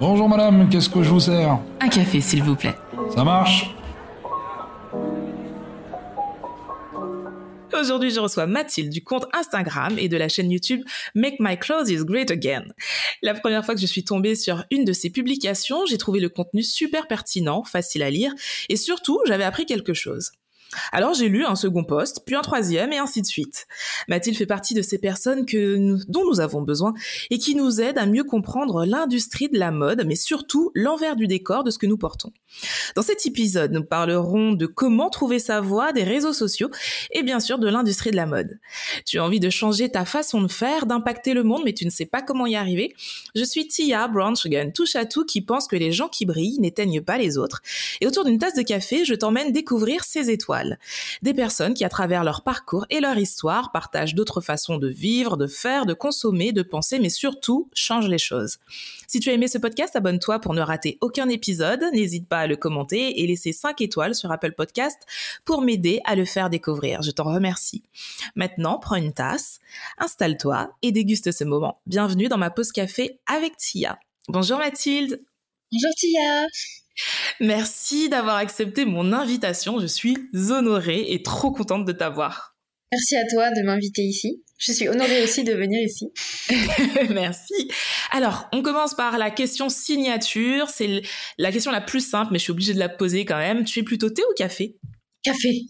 Bonjour madame, qu'est-ce que je vous sers? Un café, s'il vous plaît. Ça marche? Aujourd'hui, je reçois Mathilde du compte Instagram et de la chaîne YouTube Make My Clothes Great Again. La première fois que je suis tombée sur une de ses publications, j'ai trouvé le contenu super pertinent, facile à lire et surtout, j'avais appris quelque chose. Alors j'ai lu un second poste, puis un troisième et ainsi de suite. Mathilde fait partie de ces personnes dont nous avons besoin et qui nous aident à mieux comprendre l'industrie de la mode, mais surtout l'envers du décor de ce que nous portons. Dans cet épisode, nous parlerons de comment trouver sa voie des réseaux sociaux et bien sûr de l'industrie de la mode. Tu as envie de changer ta façon de faire, d'impacter le monde, mais tu ne sais pas comment y arriver? Je suis Tia Braunschgen, touche à tout qui pense que les gens qui brillent n'éteignent pas les autres. Et autour d'une tasse de café, je t'emmène découvrir ces étoiles des personnes qui, à travers leur parcours et leur histoire, partagent d'autres façons de vivre, de faire, de consommer, de penser, mais surtout changent les choses. Si tu as aimé ce podcast, abonne-toi pour ne rater aucun épisode. N'hésite pas à le commenter et laisser 5 étoiles sur Apple Podcast pour m'aider à le faire découvrir. Je t'en remercie. Maintenant, prends une tasse, installe-toi et déguste ce moment. Bienvenue dans ma pause café avec Tia. Bonjour Mathilde. Bonjour Tia. Merci d'avoir accepté mon invitation. Je suis honorée et trop contente de t'avoir. Merci à toi de m'inviter ici. Je suis honorée aussi de venir ici. Merci. Alors, on commence par la question signature. C'est la question la plus simple, mais je suis obligée de la poser quand même. Tu es plutôt thé ou café? Café.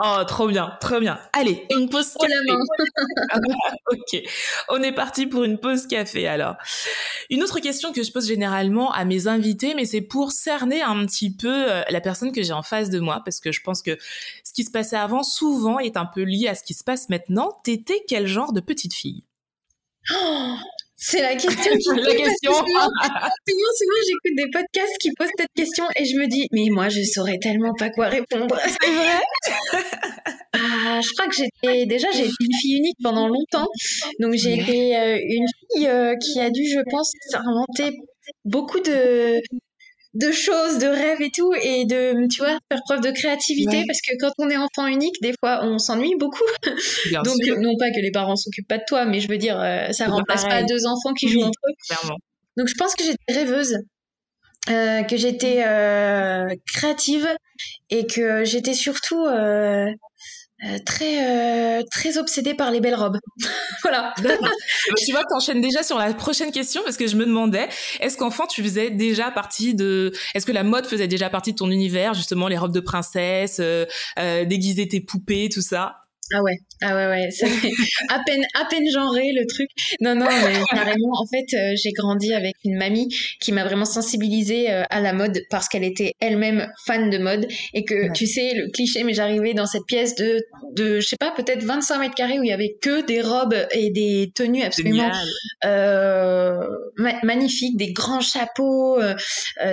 Oh, trop bien, trop bien. Allez, une pause café. ok, on est parti pour une pause café alors. Une autre question que je pose généralement à mes invités, mais c'est pour cerner un petit peu euh, la personne que j'ai en face de moi, parce que je pense que ce qui se passait avant souvent est un peu lié à ce qui se passe maintenant. T'étais quel genre de petite fille? Oh c'est la question qui la question. Souvent, souvent, j'écoute des podcasts qui posent cette question et je me dis, mais moi, je saurais tellement pas quoi répondre. C'est vrai? Ah, Je crois que j'étais déjà, j'ai été une fille unique pendant longtemps. Donc, j'ai été euh, une fille euh, qui a dû, je pense, inventer beaucoup de de choses, de rêves et tout, et de, tu vois, faire preuve de créativité, parce que quand on est enfant unique, des fois, on s'ennuie beaucoup. Donc, non pas que les parents s'occupent pas de toi, mais je veux dire, euh, ça remplace pas deux enfants qui jouent entre eux. Donc, je pense que j'étais rêveuse, euh, que j'étais euh, créative, et que j'étais surtout euh, très euh, très obsédée par les belles robes. voilà. tu vois, t'enchaînes déjà sur la prochaine question parce que je me demandais, est-ce qu'enfant tu faisais déjà partie de, est-ce que la mode faisait déjà partie de ton univers, justement les robes de princesse, euh, euh déguiser tes poupées, tout ça? Ah ouais, ah ouais, ouais, ça à peine, à peine genré le truc. Non, non, mais carrément. En fait, euh, j'ai grandi avec une mamie qui m'a vraiment sensibilisée euh, à la mode parce qu'elle était elle-même fan de mode et que tu sais le cliché. Mais j'arrivais dans cette pièce de, de, je sais pas, peut-être 25 mètres carrés où il y avait que des robes et des tenues absolument euh, magnifiques, des grands chapeaux, euh,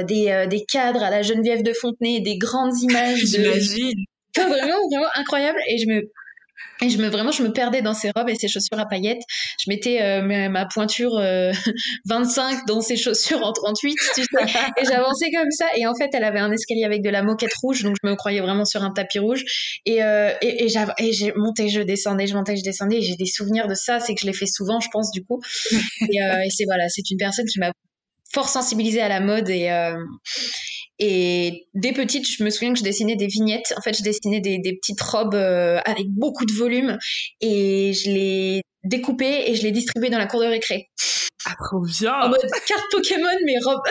des, des cadres à la Geneviève de Fontenay, des grandes images. J'imagine. Vraiment, vraiment incroyable. Et je me et je me vraiment, je me perdais dans ses robes et ses chaussures à paillettes. Je mettais euh, ma, pointure 25 euh, dans ses chaussures en 38, tu sais. Et j'avançais comme ça. Et en fait, elle avait un escalier avec de la moquette rouge, donc je me croyais vraiment sur un tapis rouge. Et, euh, et, et j'ai monté, je descendais, je montais, je descendais. Et j'ai des souvenirs de ça. C'est que je l'ai fait souvent, je pense, du coup. Et, euh, et c'est voilà, c'est une personne qui m'a fort sensibilisée à la mode et et dès petite, je me souviens que je dessinais des vignettes. En fait, je dessinais des, des petites robes euh, avec beaucoup de volume et je les découpais et je les distribuais dans la cour de récré. Ah, trop bien En mode carte Pokémon, mais robe.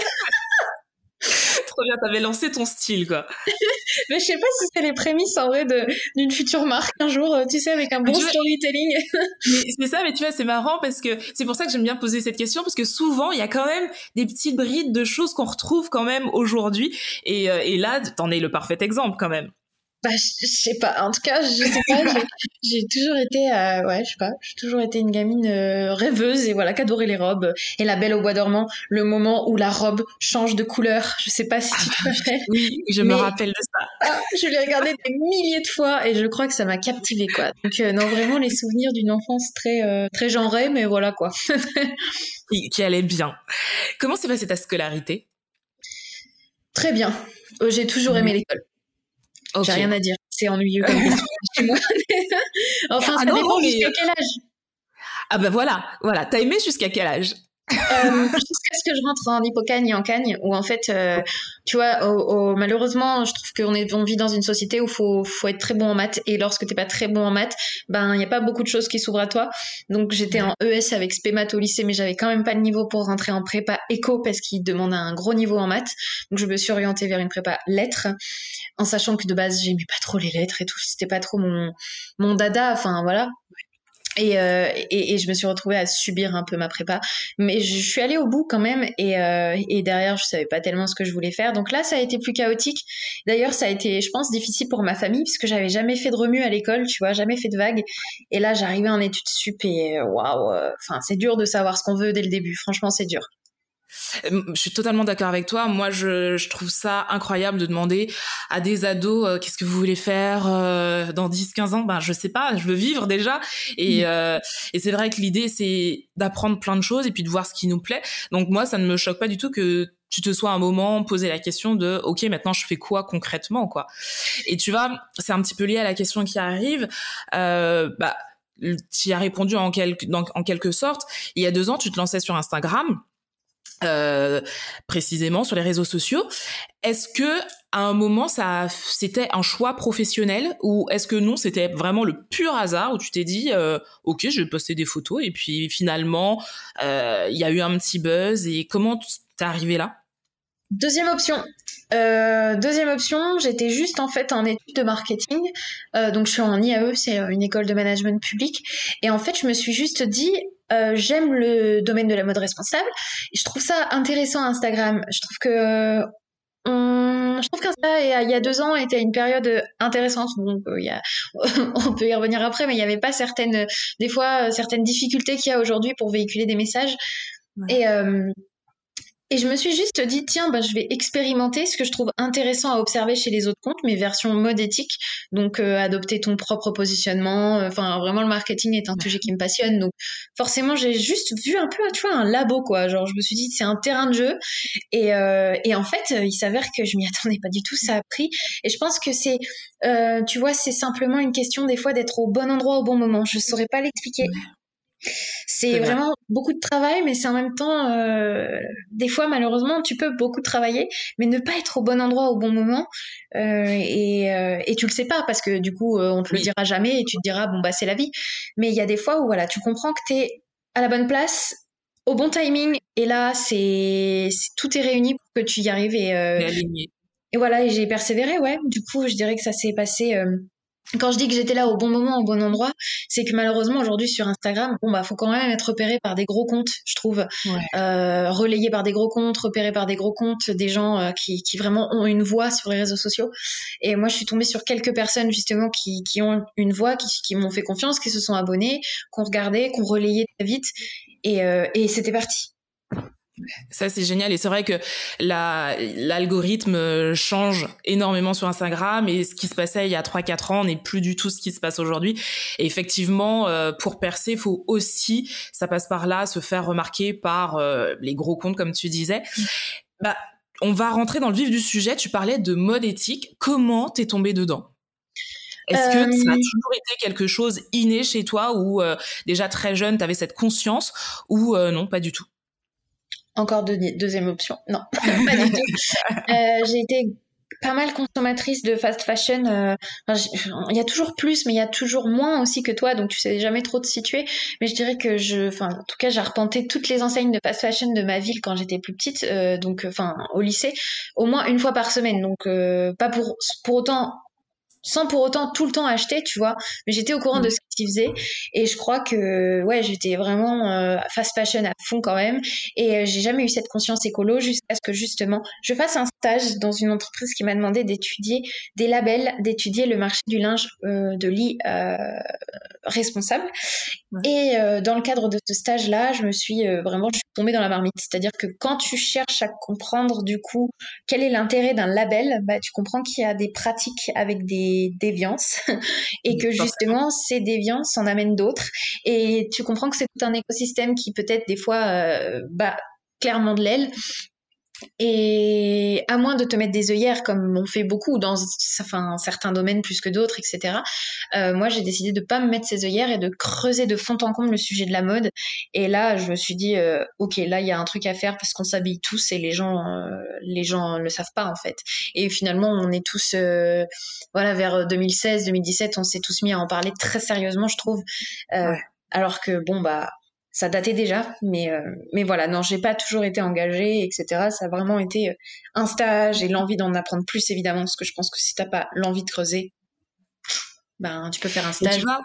Trop bien, t'avais lancé ton style, quoi. mais je sais pas si c'est les prémices, en vrai, d'une future marque un jour, euh, tu sais, avec un bon storytelling. c'est ça, mais tu vois, c'est marrant parce que c'est pour ça que j'aime bien poser cette question, parce que souvent, il y a quand même des petites brides de choses qu'on retrouve quand même aujourd'hui. Et, euh, et là, t'en es le parfait exemple, quand même. Bah, je, sais pas. En tout cas, je sais pas. J'ai toujours été, euh, ouais, je sais pas. J'ai toujours été une gamine euh, rêveuse et voilà, qu'adorer les robes. Et la Belle au bois dormant, le moment où la robe change de couleur. Je sais pas si tu te ah, rappelles. Oui, je me rappelle de ça. Ah, je l'ai regardé des milliers de fois et je crois que ça m'a captivé quoi. Donc euh, non, vraiment les souvenirs d'une enfance très très genrée, mais voilà quoi. qui, qui allait bien. Comment s'est passée ta scolarité? Très bien. J'ai toujours aimé l'école. J'ai rien à dire. C'est ennuyeux comme chez moi. enfin, ah ça dépend jusqu'à quel âge. Ah ben voilà, voilà. T'as aimé jusqu'à quel âge? Euh, que je rentre en hypocagne et en cagne, où en fait, euh, tu vois, malheureusement, je trouve qu'on vit dans une société où faut, faut être très bon en maths, et lorsque t'es pas très bon en maths, ben il y a pas beaucoup de choses qui s'ouvrent à toi. Donc j'étais en ES avec spémat au lycée, mais j'avais quand même pas le niveau pour rentrer en prépa éco parce qu'il demande un gros niveau en maths. Donc je me suis orientée vers une prépa lettres, en sachant que de base j'aimais pas trop les lettres et tout, c'était pas trop mon mon dada. Enfin voilà, et, euh, et, et, je me suis retrouvée à subir un peu ma prépa. Mais je, suis allée au bout quand même. Et, euh, et derrière, je savais pas tellement ce que je voulais faire. Donc là, ça a été plus chaotique. D'ailleurs, ça a été, je pense, difficile pour ma famille puisque j'avais jamais fait de remue à l'école, tu vois, jamais fait de vagues. Et là, j'arrivais en études sup et waouh, euh, enfin, c'est dur de savoir ce qu'on veut dès le début. Franchement, c'est dur. Je suis totalement d'accord avec toi. Moi, je, je, trouve ça incroyable de demander à des ados euh, qu'est-ce que vous voulez faire euh, dans 10-15 ans? Ben, je sais pas, je veux vivre déjà. Et, mm. euh, et c'est vrai que l'idée, c'est d'apprendre plein de choses et puis de voir ce qui nous plaît. Donc moi, ça ne me choque pas du tout que tu te sois un moment posé la question de ok maintenant je fais quoi concrètement quoi? Et tu vois c'est un petit peu lié à la question qui arrive euh, bah tu y as répondu en quelque, en quelque sorte. Il y a deux ans, tu te lançais sur Instagram. Euh, précisément sur les réseaux sociaux. Est-ce que à un moment ça c'était un choix professionnel ou est-ce que non c'était vraiment le pur hasard où tu t'es dit euh, ok je vais poster des photos et puis finalement euh, il y a eu un petit buzz et comment t'es arrivé là? Deuxième option. Deuxième option, j'étais juste en fait en études de marketing. Donc je suis en IAE, c'est une école de management public. Et en fait, je me suis juste dit, euh, j'aime le domaine de la mode responsable. Et je trouve ça intéressant Instagram. Je trouve que on, je trouve qu'Insta, il y a deux ans, était une période intéressante. Donc, il y a, on peut y revenir après, mais il n'y avait pas certaines, des fois, certaines difficultés qu'il y a aujourd'hui pour véhiculer des messages. Et, et je me suis juste dit, tiens, bah, je vais expérimenter ce que je trouve intéressant à observer chez les autres comptes, mes versions mode éthique. Donc, euh, adopter ton propre positionnement. Euh, enfin, vraiment, le marketing est un sujet qui me passionne. Donc, forcément, j'ai juste vu un peu, tu vois, un labo, quoi. Genre, je me suis dit, c'est un terrain de jeu. Et, euh, et en fait, il s'avère que je m'y attendais pas du tout. Ça a pris. Et je pense que c'est, tu vois, c'est simplement une question des fois d'être au bon endroit au bon moment. Je saurais pas l'expliquer. C'est vraiment beaucoup de travail, mais c'est en même temps, euh, des fois, malheureusement, tu peux beaucoup travailler, mais ne pas être au bon endroit au bon moment. Euh, et, euh, et tu le sais pas, parce que du coup, on te le dira jamais et tu te diras, bon, bah, c'est la vie. Mais il y a des fois où, voilà, tu comprends que tu es à la bonne place, au bon timing, et là, c'est tout est réuni pour que tu y arrives. Et, et voilà, et j'ai persévéré, ouais. Du coup, je dirais que ça s'est passé quand je dis que j'étais là au bon moment, au bon endroit, c'est que malheureusement aujourd'hui sur Instagram, bon bah faut quand même être repéré par des gros comptes, je trouve, euh, relayé par des gros comptes, repéré par des gros comptes, des gens euh, qui, qui, vraiment ont une voix sur les réseaux sociaux. Et moi je suis tombée sur quelques personnes justement qui, qui ont une voix, qui, qui m'ont fait confiance, qui se sont abonnés, qu'on regardait, qu'on relayait très vite, et, euh, et c'était parti. Ça, c'est génial. Et c'est vrai que l'algorithme change énormément sur Instagram et ce qui se passait il y a 3-4 ans n'est plus du tout ce qui se passe aujourd'hui. Et effectivement, euh, pour percer, il faut aussi, ça passe par là, se faire remarquer par euh, les gros comptes, comme tu disais. Bah, on va rentrer dans le vif du sujet. Tu parlais de mode éthique. Comment t'es tombé dedans? Est-ce que ça a euh, toujours été quelque chose inné chez toi ou déjà très jeune, tu avais cette conscience ou non, pas du tout? Encore deuxième option. Non, pas du tout. Euh, j'ai été pas mal consommatrice de fast fashion. Euh, il y a toujours plus, mais il y a toujours moins aussi que toi, donc tu sais jamais trop te situer. Mais je dirais que je, enfin, en tout cas, j'ai arpenté toutes les enseignes de fast fashion de ma ville quand j'étais plus petite, euh, donc, enfin, au lycée, au moins une fois par semaine. Donc, pas pour pour autant sans pour autant tout le temps acheter, tu vois. Mais j'étais au courant de mm. ce qu'ils faisaient et je crois que ouais, j'étais vraiment euh, fast fashion à fond quand même et euh, j'ai jamais eu cette conscience écolo jusqu'à ce que justement je fasse un stage dans une entreprise qui m'a demandé d'étudier des labels, d'étudier le marché du linge euh, de lit responsable. Et dans le cadre de ce stage-là, je me suis vraiment je suis tombée dans la marmite, c'est-à-dire que quand tu cherches à comprendre du coup quel est l'intérêt d'un label, bah tu comprends qu'il y a des pratiques avec des déviances et que justement ces déviances en amènent d'autres. Et tu comprends que c'est tout un écosystème qui peut-être des fois euh, bah, clairement de l'aile Et à moins de te mettre des œillères, comme on fait beaucoup dans enfin, certains domaines plus que d'autres, etc., euh, moi j'ai décidé de pas me mettre ces œillères et de creuser de fond en comble le sujet de la mode. Et là, je me suis dit, euh, ok, là il y a un truc à faire parce qu'on s'habille tous et les gens, euh, les gens le savent pas en fait. Et finalement, on est tous, voilà, vers 2016, 2017, on s'est tous mis à en parler très sérieusement, je trouve. Ouais. Alors que bon bah ça datait déjà, mais euh, mais voilà, non, j'ai pas toujours été engagée, etc. Ça a vraiment été euh, un stage et l'envie d'en apprendre plus, évidemment, parce que je pense que si t'as pas l'envie de creuser, ben tu peux faire un stage. Tu vois,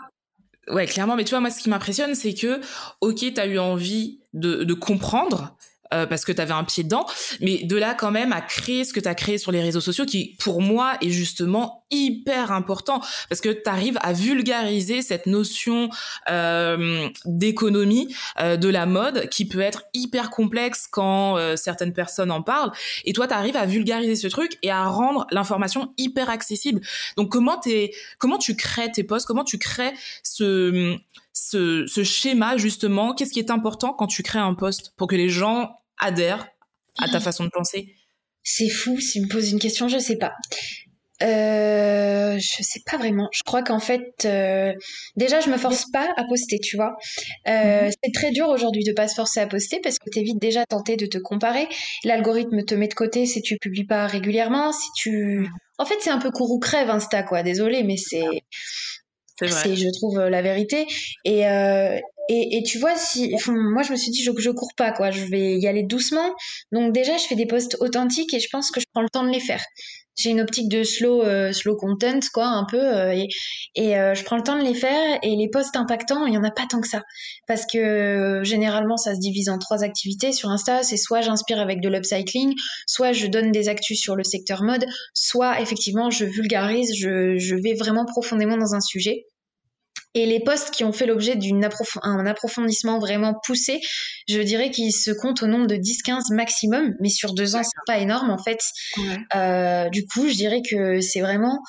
ouais, clairement, mais tu vois, moi, ce qui m'impressionne, c'est que, ok, t'as eu envie de, de comprendre, euh, parce que tu avais un pied dedans. Mais de là quand même à créer ce que tu as créé sur les réseaux sociaux qui, pour moi, est justement hyper important parce que tu arrives à vulgariser cette notion euh, d'économie euh, de la mode qui peut être hyper complexe quand euh, certaines personnes en parlent. Et toi, tu arrives à vulgariser ce truc et à rendre l'information hyper accessible. Donc comment, t'es, comment tu crées tes posts? Comment tu crées ce ce, ce schéma justement Qu'est-ce qui est important quand tu crées un poste pour que les gens adhèrent à ta façon de penser? C'est fou, s'il me pose une question, je sais pas. Euh, je sais pas vraiment. Je crois qu'en fait, euh, déjà, je me force pas à poster, tu vois. Euh, mhm. C'est très dur aujourd'hui de pas se forcer à poster parce que t'es vite déjà tenté de te comparer. L'algorithme te met de côté si tu publies pas régulièrement, si tu. En fait, c'est un peu courou crève Insta, quoi. Désolé, mais c'est. C'est, je trouve, la vérité. Et, euh, et, et, tu vois, si, moi, je me suis dit, je, je cours pas, quoi. Je vais y aller doucement. Donc, déjà, je fais des posts authentiques et je pense que je prends le temps de les faire. J'ai une optique de slow, euh, content, quoi, un peu. Euh, et, euh, je prends le temps de les faire. Et les posts impactants, il y en a pas tant que ça. Parce que généralement, ça se divise en trois activités. Sur Insta, c'est soit j'inspire avec de l'upcycling, soit je donne des actus sur le secteur mode, soit effectivement, je vulgarise, je vais vraiment profondément dans un sujet. Et les postes qui ont fait l'objet d'un approfondissement vraiment poussé, je dirais qu'ils se comptent au nombre de 10-15 maximum, mais sur deux ans, c'est pas énorme en fait. Euh, du coup, je dirais que c'est vraiment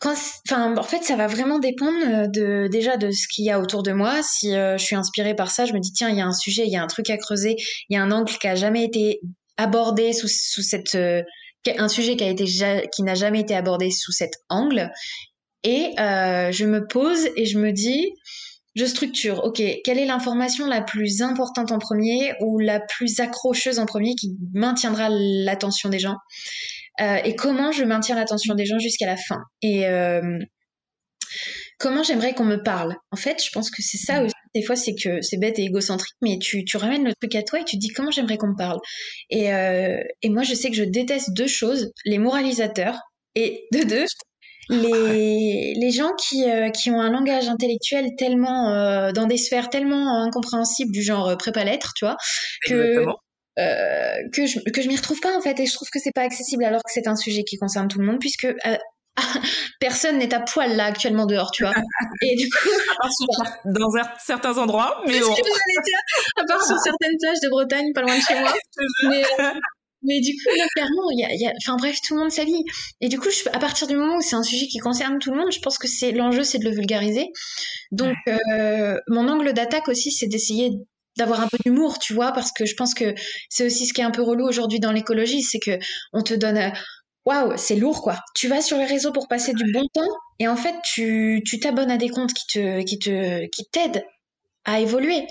quand, enfin, en fait, ça va vraiment dépendre de déjà de ce qu'il y a autour de moi. Si euh, je suis inspirée par ça, je me dis tiens, il y a un sujet, il y a un truc à creuser, il y a un angle qui a jamais été abordé sous, sous cette euh, un sujet qui a été qui n'a jamais été abordé sous cet angle et euh, je me pose et je me dis, je structure, ok, quelle est l'information la plus importante en premier ou la plus accrocheuse en premier qui maintiendra l'attention des gens? Euh, et comment je maintiens l'attention des gens jusqu'à la fin? Et euh, comment j'aimerais qu'on me parle? En fait, je pense que c'est ça aussi. Des fois, c'est que c'est bête et égocentrique, mais tu, tu ramènes le truc à toi et tu dis comment j'aimerais qu'on me parle? Et, et moi, je sais que je déteste deux choses les moralisateurs et de deux, les, les gens qui, euh, qui ont un langage intellectuel tellement euh, dans des sphères tellement incompréhensibles du genre euh, prépa lettres, tu vois, que que je que je m'y retrouve pas en fait et je trouve que c'est pas accessible alors que c'est un sujet qui concerne tout le monde puisque personne n'est à poil là actuellement dehors, tu vois. Et du coup, dans certains endroits, mais bon. à part sur certaines plages de Bretagne, pas loin de chez moi. mais, mais du coup, clairement, il y a, y a, enfin bref, tout le monde s'habille. Et du coup, je, à partir du moment où c'est un sujet qui concerne tout le monde, je pense que c'est l'enjeu, c'est de le vulgariser. Donc, euh, mon angle d'attaque aussi, c'est d'essayer d'avoir un peu d'humour, tu vois, parce que je pense que c'est aussi ce qui est un peu relou aujourd'hui dans l'écologie, c'est que on te donne, euh, waouh, c'est lourd quoi. Tu vas sur les réseaux pour passer du bon temps, et en fait, tu tu t'abonnes à des comptes qui te qui te qui t'aident à évoluer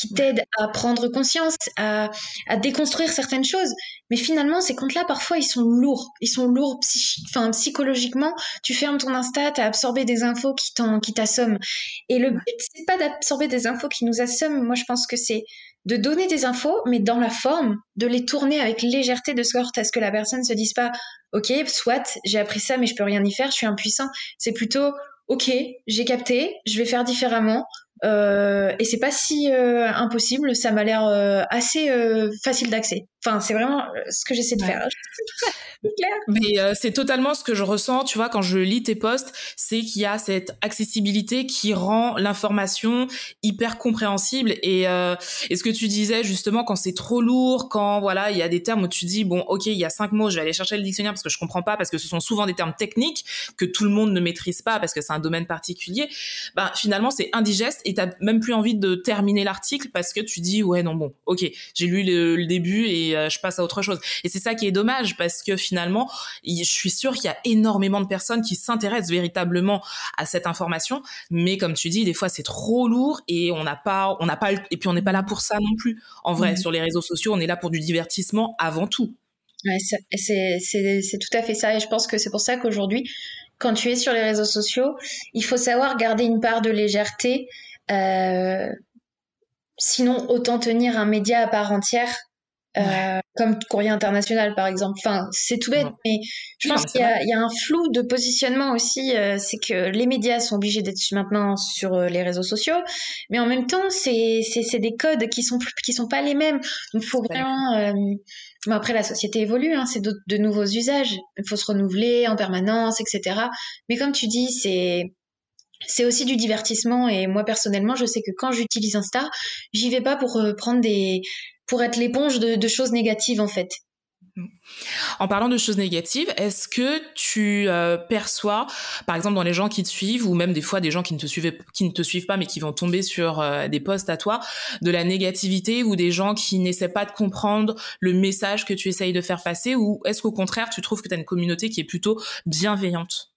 qui t'aident à prendre conscience, à, déconstruire certaines choses. Mais finalement, ces comptes-là, parfois, ils sont lourds. Ils sont lourds psychologiquement. Tu fermes ton Insta, t'as absorbé des infos qui t'assomment. Et le but, c'est pas d'absorber des infos qui nous assomment. Moi, je pense que c'est de donner des infos, mais dans la forme, de les tourner avec légèreté de sorte à ce que la personne se dise pas, ok, soit, j'ai appris ça, mais je peux rien y faire, je suis impuissant. C'est plutôt, ok, j'ai capté, je vais faire différemment. Euh, et c'est pas si euh, impossible, ça m'a l'air euh, assez facile d'accès. Enfin, c'est vraiment ce que j'essaie de faire. Mais c'est totalement ce que je ressens, tu vois, quand je lis tes posts, c'est qu'il y a cette accessibilité qui rend l'information hyper compréhensible. Et, et ce que tu disais justement, quand c'est trop lourd, quand voilà, il y a des termes où tu dis bon, ok, il y a cinq mots, je vais aller chercher le dictionnaire parce que je comprends pas, parce que ce sont souvent des termes techniques que tout le monde ne maîtrise pas parce que c'est un domaine particulier. Ben finalement, c'est indigeste et t'as même plus envie de terminer l'article parce que tu dis ouais non bon ok j'ai lu le, début et euh, je passe à autre chose et c'est ça qui est dommage parce que finalement je suis sûre qu'il y a énormément de personnes qui s'intéressent véritablement à cette information mais comme tu dis des fois c'est trop lourd et on n'a pas on n'a pas et puis on n'est pas là pour ça non plus en vrai mmh. sur les réseaux sociaux on est là pour du divertissement avant tout Ouais, c'est tout à fait ça. Et je pense que c'est pour ça qu'aujourd'hui, quand tu es sur les réseaux sociaux, il faut savoir garder une part de légèreté. Euh, sinon, autant tenir un média à part entière, euh, comme Courrier International par exemple. Enfin, c'est tout bête, mais je pense qu'il y, y, a un flou de positionnement aussi. Euh, c'est que les médias sont obligés d'être maintenant sur euh, les réseaux sociaux, mais en même temps, c'est des codes qui sont qui sont pas les mêmes. Donc, il faut vraiment euh, Bon, après, la société évolue, hein, c'est de, de, nouveaux usages. Il faut se renouveler en permanence, etc. Mais comme tu dis, c'est c'est aussi du divertissement. Et moi, personnellement, je sais que quand j'utilise Insta, j'y vais pas pour euh, prendre des pour être l'éponge de, de choses négatives, en fait. En parlant de choses négatives, est-ce que tu euh, perçois, par exemple dans les gens qui te suivent, ou même des fois des gens qui ne te suivent, qui ne te suivent pas, mais qui vont tomber sur euh, des posts à toi, de la négativité, ou des gens qui n'essaient pas de comprendre le message que tu essayes de faire passer, ou est-ce qu'au contraire tu trouves que tu as une communauté qui est plutôt bienveillante?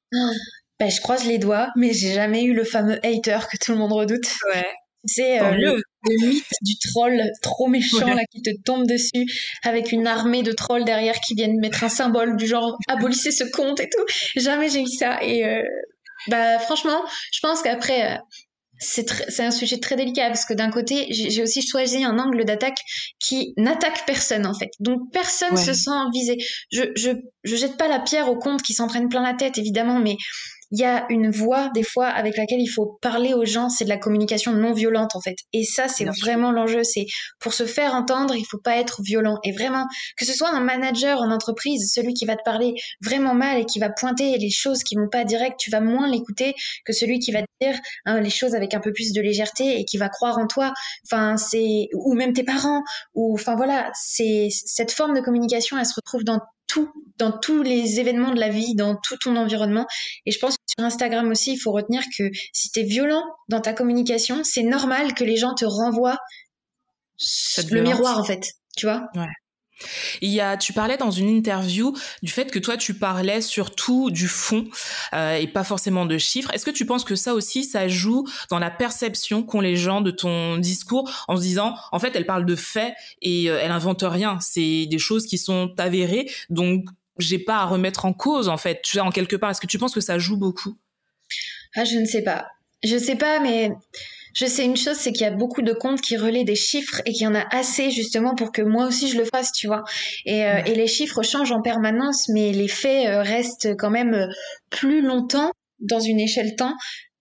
Ben, je croise les doigts, mais j'ai jamais eu le fameux hater que tout le monde redoute. Ouais. C'est euh, le, mythe du troll trop méchant là qui te tombe dessus avec une armée de trolls derrière qui viennent mettre un symbole du genre abolissez ce compte et tout. Jamais j'ai eu ça et euh, bah franchement, je pense qu'après euh, c'est un sujet très délicat parce que d'un côté, j'ai aussi choisi un angle d'attaque qui n'attaque personne en fait. Donc personne se sent visé. Je, je je jette pas la pierre aux comptes qui s'en prennent plein la tête évidemment, mais il y a une voix des fois avec laquelle il faut parler aux gens, c'est de la communication non violente en fait. Et ça, c'est vraiment l'enjeu. C'est pour se faire entendre, il faut pas être violent. Et vraiment, que ce soit un manager en entreprise, celui qui va te parler vraiment mal et qui va pointer les choses qui vont pas direct, tu vas moins l'écouter que celui qui va te dire hein, les choses avec un peu plus de légèreté et qui va croire en toi. Enfin, c'est ou même tes parents ou enfin voilà, c'est cette forme de communication, elle se retrouve dans tout, dans tous les événements de la vie, dans tout ton environnement. Et je pense que sur Instagram aussi, il faut retenir que si tu es violent dans ta communication, c'est normal que les gens te renvoient le miroir, en fait. Tu vois? Ouais. Il y a, tu parlais dans une interview du fait que toi tu parlais surtout du fond euh, et pas forcément de chiffres. Est-ce que tu penses que ça aussi ça joue dans la perception qu'ont les gens de ton discours en se disant en fait elle parle de faits et euh, elle invente rien, c'est des choses qui sont avérées donc j'ai pas à remettre en cause en fait. Tu vois en quelque part est-ce que tu penses que ça joue beaucoup? Ah je ne sais pas, je sais pas mais je sais une chose, c'est qu'il y a beaucoup de comptes qui relaient des chiffres et qu'il y en a assez justement pour que moi aussi je le fasse, tu vois. Et, euh, et les chiffres changent en permanence, mais les faits euh, restent quand même euh, plus longtemps dans une échelle temps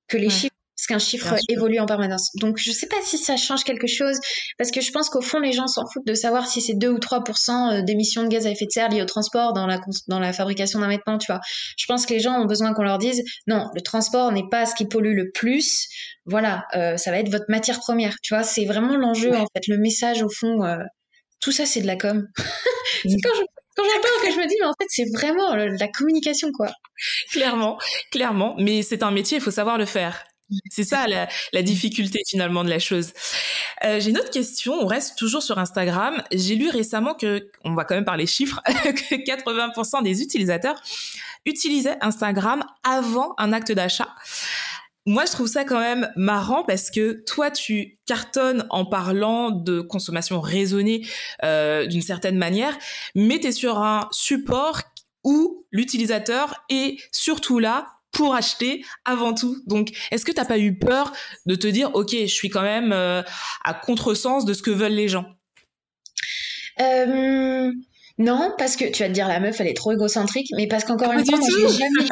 que les chiffres parce qu'un chiffre évolue en permanence. Donc je sais pas si ça change quelque chose, parce que je pense qu'au fond les gens s'en foutent de savoir si c'est 2 ou 3% euh, d'émissions de gaz à effet de serre liées au transport dans la, dans la fabrication d'un vêtement, tu vois. Je pense que les gens ont besoin qu'on leur dise, non, le transport n'est pas ce qui pollue le plus, voilà, euh, ça va être votre matière première, tu vois. C'est vraiment l'enjeu, en fait, le message au fond, euh, tout ça c'est de la com. c'est quand je quand j'en parle que je me dis mais en fait c'est vraiment la communication quoi. Clairement, clairement, mais c'est un métier, il faut savoir le faire. C'est ça la, difficulté finalement de la chose. Euh, j'ai une autre question. On reste toujours sur Instagram. J'ai lu récemment que, on va quand même parler chiffres, que 80% des utilisateurs utilisaient Instagram avant un acte d'achat. Moi, je trouve ça quand même marrant parce que toi, tu cartonnes en parlant de consommation raisonnée euh, d'une certaine manière, mais tu es sur un support où l'utilisateur est surtout là pour acheter avant tout. Donc, est-ce que t'as pas eu peur de te dire, ok, je suis quand même euh, à contresens de ce que veulent les gens? Euh, Non, parce que tu vas te dire la meuf, elle est trop égocentrique, mais parce qu'encore une fois, je vais jamais,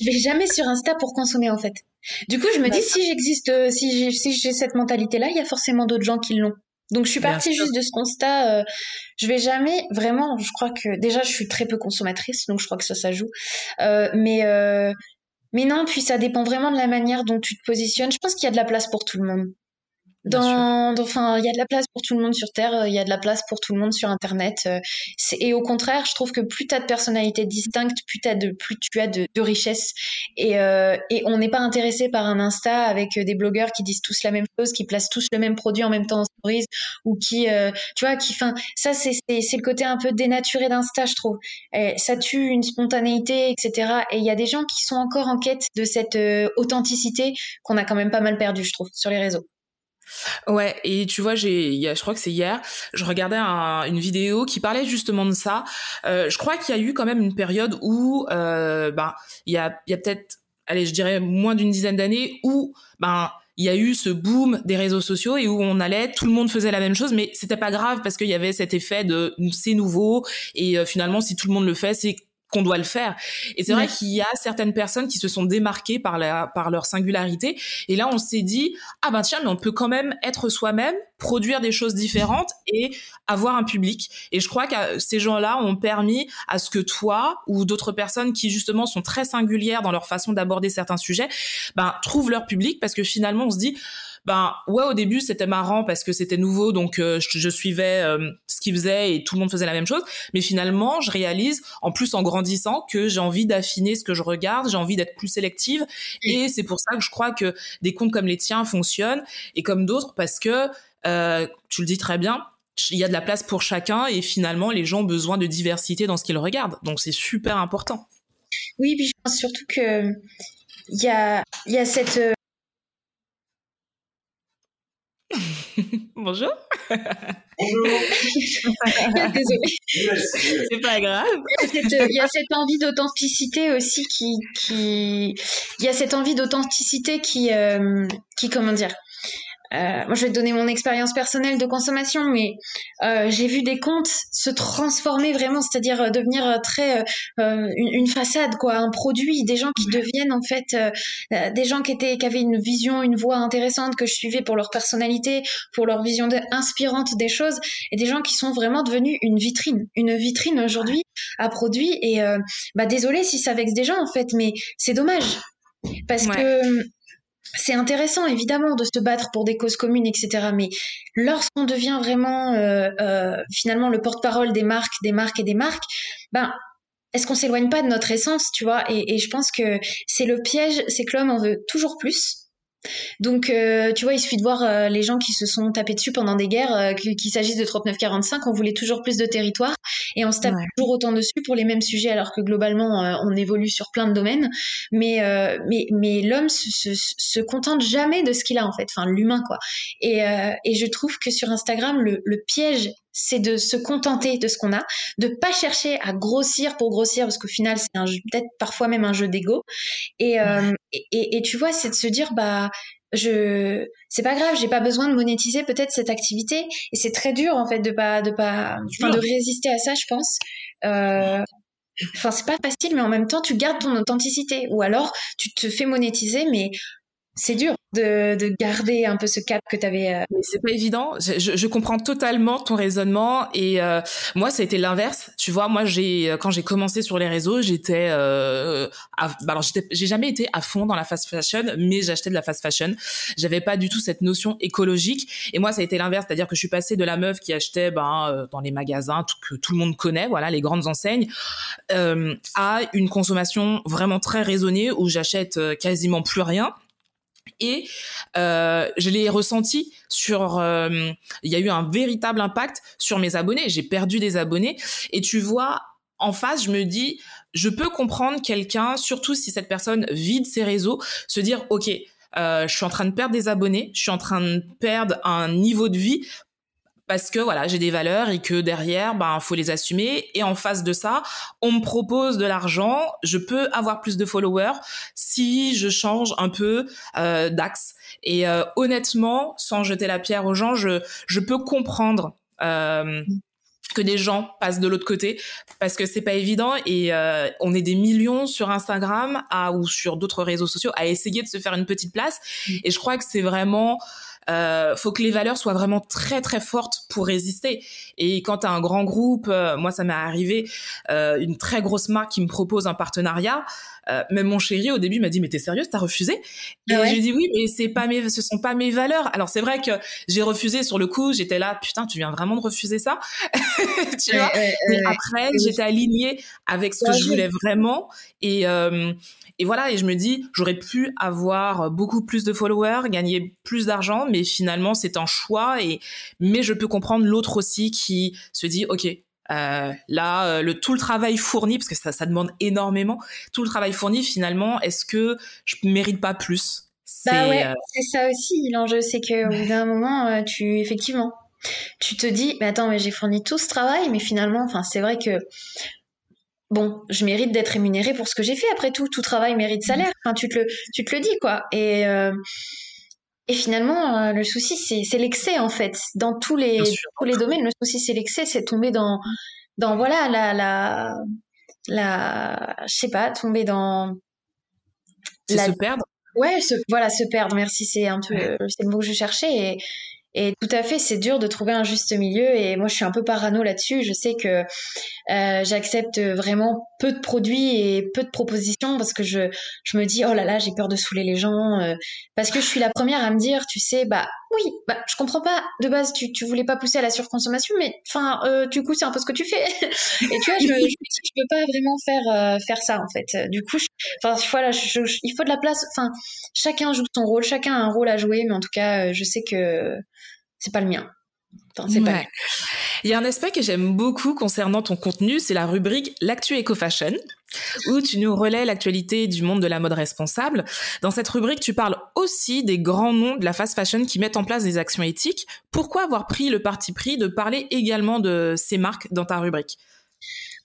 je vais jamais sur Insta pour consommer en fait. Du coup, je me dis si j'existe, euh, si j'ai si cette mentalité-là, il y a forcément d'autres gens qui l'ont. Donc je suis partie juste de ce constat. Euh, je vais jamais vraiment. Je crois que déjà je suis très peu consommatrice, donc je crois que ça ça joue. Euh, mais euh, mais non, puis ça dépend vraiment de la manière dont tu te positionnes. Je pense qu'il y a de la place pour tout le monde. Dans, enfin, il y a de la place pour tout le monde sur Terre, il y a de la place pour tout le monde sur Internet. Euh, et au contraire, je trouve que plus tu as de personnalités distinctes, plus, as de, plus tu as de, de richesse. Et, euh, et on n'est pas intéressé par un Insta avec des blogueurs qui disent tous la même chose, qui placent tous le même produit en même temps en stories, ou qui, euh, tu vois, qui, enfin, ça c'est le côté un peu dénaturé d'Insta, je trouve. Ça tue une spontanéité, etc. Et il y a des gens qui sont encore en quête de cette authenticité qu'on a quand même pas mal perdu, je trouve, sur les réseaux. Ouais, et tu vois, j'ai, je crois que c'est hier, je regardais une vidéo qui parlait justement de ça. Euh, je crois qu'il y a eu quand même une période où, euh, ben, il y a, y a peut-être, allez, je dirais moins d'une dizaine d'années où, ben, il y a eu ce boom des réseaux sociaux et où on allait, tout le monde faisait la même chose, mais c'était pas grave parce qu'il y avait cet effet de c'est nouveau et euh, finalement si tout le monde le fait, c'est qu'on doit le faire. Et c'est vrai qu'il y a certaines personnes qui se sont démarquées par, la, par leur singularité. Et là, on s'est dit, ah ben tiens, mais on peut quand même être soi-même, produire des choses différentes et avoir un public. Et je crois que ces gens-là ont permis à ce que toi ou d'autres personnes qui justement sont très singulières dans leur façon d'aborder certains sujets, ben, trouvent leur public parce que finalement, on se dit, ben ouais au début c'était marrant parce que c'était nouveau donc euh, je, suivais euh, ce qu'ils faisaient et tout le monde faisait la même chose. Mais finalement je réalise en plus en grandissant que j'ai envie d'affiner ce que je regarde j'ai envie d'être plus sélective. Et c'est pour ça que je crois que des comptes comme les tiens fonctionnent et comme d'autres parce que euh, tu le dis très bien il y a de la place pour chacun et finalement les gens ont besoin de diversité dans ce qu'ils regardent. Donc c'est super important. Oui puis je pense surtout que il y a, y a cette Bonjour. Bonjour. Désolée. C'est pas grave. Il y a cette, envie d'authenticité aussi qui, qui, il y a cette envie d'authenticité qui, euh, qui, comment dire, euh, moi, je vais te donner mon expérience personnelle de consommation, mais euh, j'ai vu des comptes se transformer vraiment, c'est-à-dire euh, devenir euh, très euh, une, une, façade, quoi, un produit, des gens qui deviennent en fait des gens qui étaient, qui avaient une vision, une voix intéressante que je suivais pour leur personnalité, pour leur vision de, inspirante des choses, et des gens qui sont vraiment devenus une vitrine, une vitrine aujourd'hui à produits. Et bah désolé si ça vexe des gens en fait, mais c'est dommage parce que c'est intéressant évidemment de se battre pour des causes communes, etc. Mais lorsqu'on devient vraiment euh, euh, finalement le porte-parole des marques, des marques et des marques, ben est-ce qu'on s'éloigne pas de notre essence, tu vois? Et, et, je pense que c'est le piège, c'est que l'homme en veut toujours plus. Donc, euh, tu vois, il suffit de voir euh, les gens qui se sont tapés dessus pendant des guerres, euh, qu'il s'agisse de 39-45, on voulait toujours plus de territoire et on se tape toujours autant dessus pour les mêmes sujets, alors que globalement, on évolue sur plein de domaines. Mais, mais, mais l'homme se, se, se, contente jamais de ce qu'il a en fait, enfin l'humain quoi. Et, et je trouve que sur Instagram, le, le piège c'est de se contenter de ce qu'on a, de pas chercher à grossir pour grossir, parce qu'au final, c'est peut-être parfois même un jeu d'ego. Et, euh, et, et, tu vois, c'est de se dire, bah, je, c'est pas grave, j'ai pas besoin de monétiser peut-être cette activité. Et c'est très dur, en fait, de pas, de pas, enfin, de résister à ça, je pense. Euh, Enfin, c'est pas facile, mais en même temps, tu gardes ton authenticité. Ou alors, tu te fais monétiser, mais c'est dur de, de, garder un peu ce cap que tu avais. Euh... C'est pas évident. Je, je, comprends totalement ton raisonnement et euh, moi ça a été l'inverse. Tu vois, moi j'ai quand j'ai commencé sur les réseaux, j'étais euh, bah, alors j'ai jamais été à fond dans la fast fashion, mais j'achetais de la fast fashion. J'avais pas du tout cette notion écologique et moi ça a été l'inverse, c'est-à-dire que je suis passée de la meuf qui achetait ben, euh, dans les magasins que tout le monde connaît, voilà les grandes enseignes, euh, à une consommation vraiment très raisonnée où j'achète euh, quasiment plus rien et euh, je l'ai ressenti sur euh, il y a eu un véritable impact sur mes abonnés. J'ai perdu des abonnés. Et tu vois en face je me dis je peux comprendre quelqu'un surtout si cette personne vide ses réseaux se dire ok euh, je suis en train de perdre des abonnés, je suis en train de perdre un niveau de vie parce que voilà j'ai des valeurs et que derrière ben faut les assumer. Et en face de ça on me propose de l'argent. Je peux avoir plus de followers si je change un peu euh, d'axe. Et euh, honnêtement sans jeter la pierre aux gens je je peux comprendre euh, que des gens passent de l'autre côté parce que c'est pas évident. Et euh, on est des millions sur Instagram à, ou sur d'autres réseaux sociaux à essayer de se faire une petite place. Mm. et je crois que c'est vraiment euh, faut que les valeurs soient vraiment très très fortes pour résister. Et quand tu un grand groupe, euh, moi ça m'est arrivé, euh, une très grosse marque qui me propose un partenariat, euh, même mon chéri au début m'a dit mais t'es sérieuse t'as refusé? Et ah j'ai dit oui mais c'est pas mes ce sont pas mes valeurs. Alors c'est vrai que j'ai refusé sur le coup j'étais là putain tu viens vraiment de refuser ça tu vois? mais après j'étais alignée avec ce que je voulais vraiment. Et euh, et voilà, et je me dis, j'aurais pu avoir beaucoup plus de followers, gagner plus d'argent, mais finalement, c'est un choix. Et mais je peux comprendre l'autre aussi qui se dit, ok, euh, là, euh, le tout le travail fourni, parce que ça, ça demande énormément, tout le travail fourni, finalement, est-ce que je mérite pas plus? Bah ouais, euh, c'est ça aussi l'enjeu, c'est que au bout d'un moment, tu effectivement, tu te dis, mais attends, mais j'ai fourni tout ce travail, mais finalement, enfin, c'est vrai que bon, je mérite d'être rémunéré pour ce que j'ai fait. Après tout, tout travail mérite salaire. Enfin, tu te le, tu te le dis quoi. Et et finalement, euh, le souci, c'est l'excès, en fait. Dans tous les, tous les domaines, le souci, c'est l'excès. C'est tomber dans, dans, voilà, la, la, la, je sais pas, tomber dans. La... se perdre. Ouais, se, voilà, se perdre. Merci, c'est un peu, c'est le mot que je cherchais. Et, et tout à fait, c'est dur de trouver un juste milieu. Et moi, je suis un peu parano là-dessus. Je sais que euh, j'accepte vraiment peu de produits et peu de propositions parce que je, je me dis, oh là là, j'ai peur de saouler les gens. Euh, parce que je suis la première à me dire, tu sais, bah oui, bah je comprends pas. De base, tu, tu voulais pas pousser à la surconsommation, mais enfin, euh, du coup, c'est un peu ce que tu fais. et tu vois, je, je, je, peux pas vraiment faire faire ça en fait. Du coup, enfin voilà, il faut de la place. Enfin, chacun joue son rôle, chacun a un rôle à jouer, mais en tout cas, je sais que c'est pas le mien. C'est pas Il y a un aspect que j'aime beaucoup concernant ton contenu, c'est la rubrique L'actu Eco-Fashion, où tu nous relais l'actualité du monde de la mode responsable. Dans cette rubrique, tu parles aussi des grands noms de la fast fashion qui mettent en place des actions éthiques. Pourquoi avoir pris le parti pris de parler également de ces marques dans ta rubrique?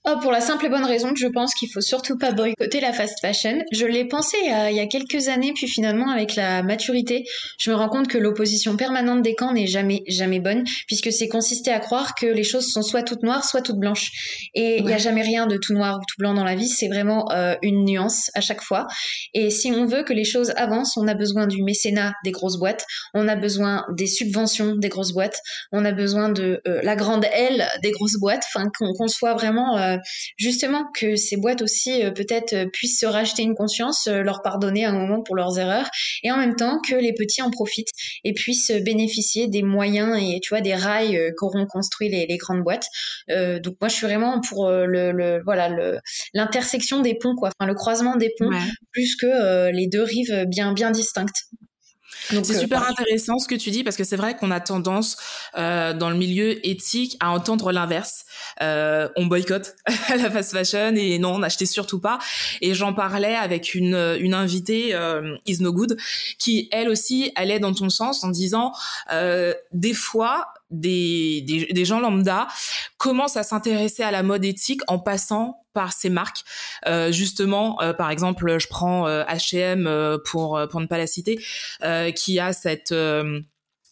Oh, pour la simple et bonne raison que je pense qu'il faut surtout pas boycotter la fast fashion. Je l'ai pensé il y a quelques années, puis finalement avec la maturité, je me rends compte que l'opposition permanente des camps n'est jamais jamais bonne, puisque c'est consisté à croire que les choses sont soit toutes noires, soit toutes blanches. Et il n'y a jamais rien de tout noir ou tout blanc dans la vie, c'est vraiment euh, une nuance à chaque fois. Et si on veut que les choses avancent, on a besoin du mécénat des grosses boîtes, on a besoin des subventions des grosses boîtes, on a besoin de euh, la grande aile des grosses boîtes, enfin qu'on soit vraiment euh, justement que ces boîtes aussi euh, peut-être euh, puissent se racheter une conscience, leur pardonner un moment pour leurs erreurs, et en même temps que les petits en profitent et puissent bénéficier des moyens et tu vois des rails qu'auront construit les, grandes boîtes. donc moi je suis vraiment pour le, voilà l'intersection des ponts quoi, enfin le croisement des ponts plus que les deux rives bien bien distinctes c'est euh, super intéressant ce que tu dis parce que c'est vrai qu'on a tendance euh, dans le milieu éthique à entendre l'inverse. Euh, on boycotte la fast fashion et non, n'achetez surtout pas. Et j'en parlais avec une, une invitée, euh, Is No Good, qui elle aussi allait dans ton sens en disant euh, des fois des, des, des, gens lambda commencent à s'intéresser à la mode éthique en passant par ces marques. Euh, justement, euh, par exemple, je prends H&M pour pour ne pas la citer, qui a cette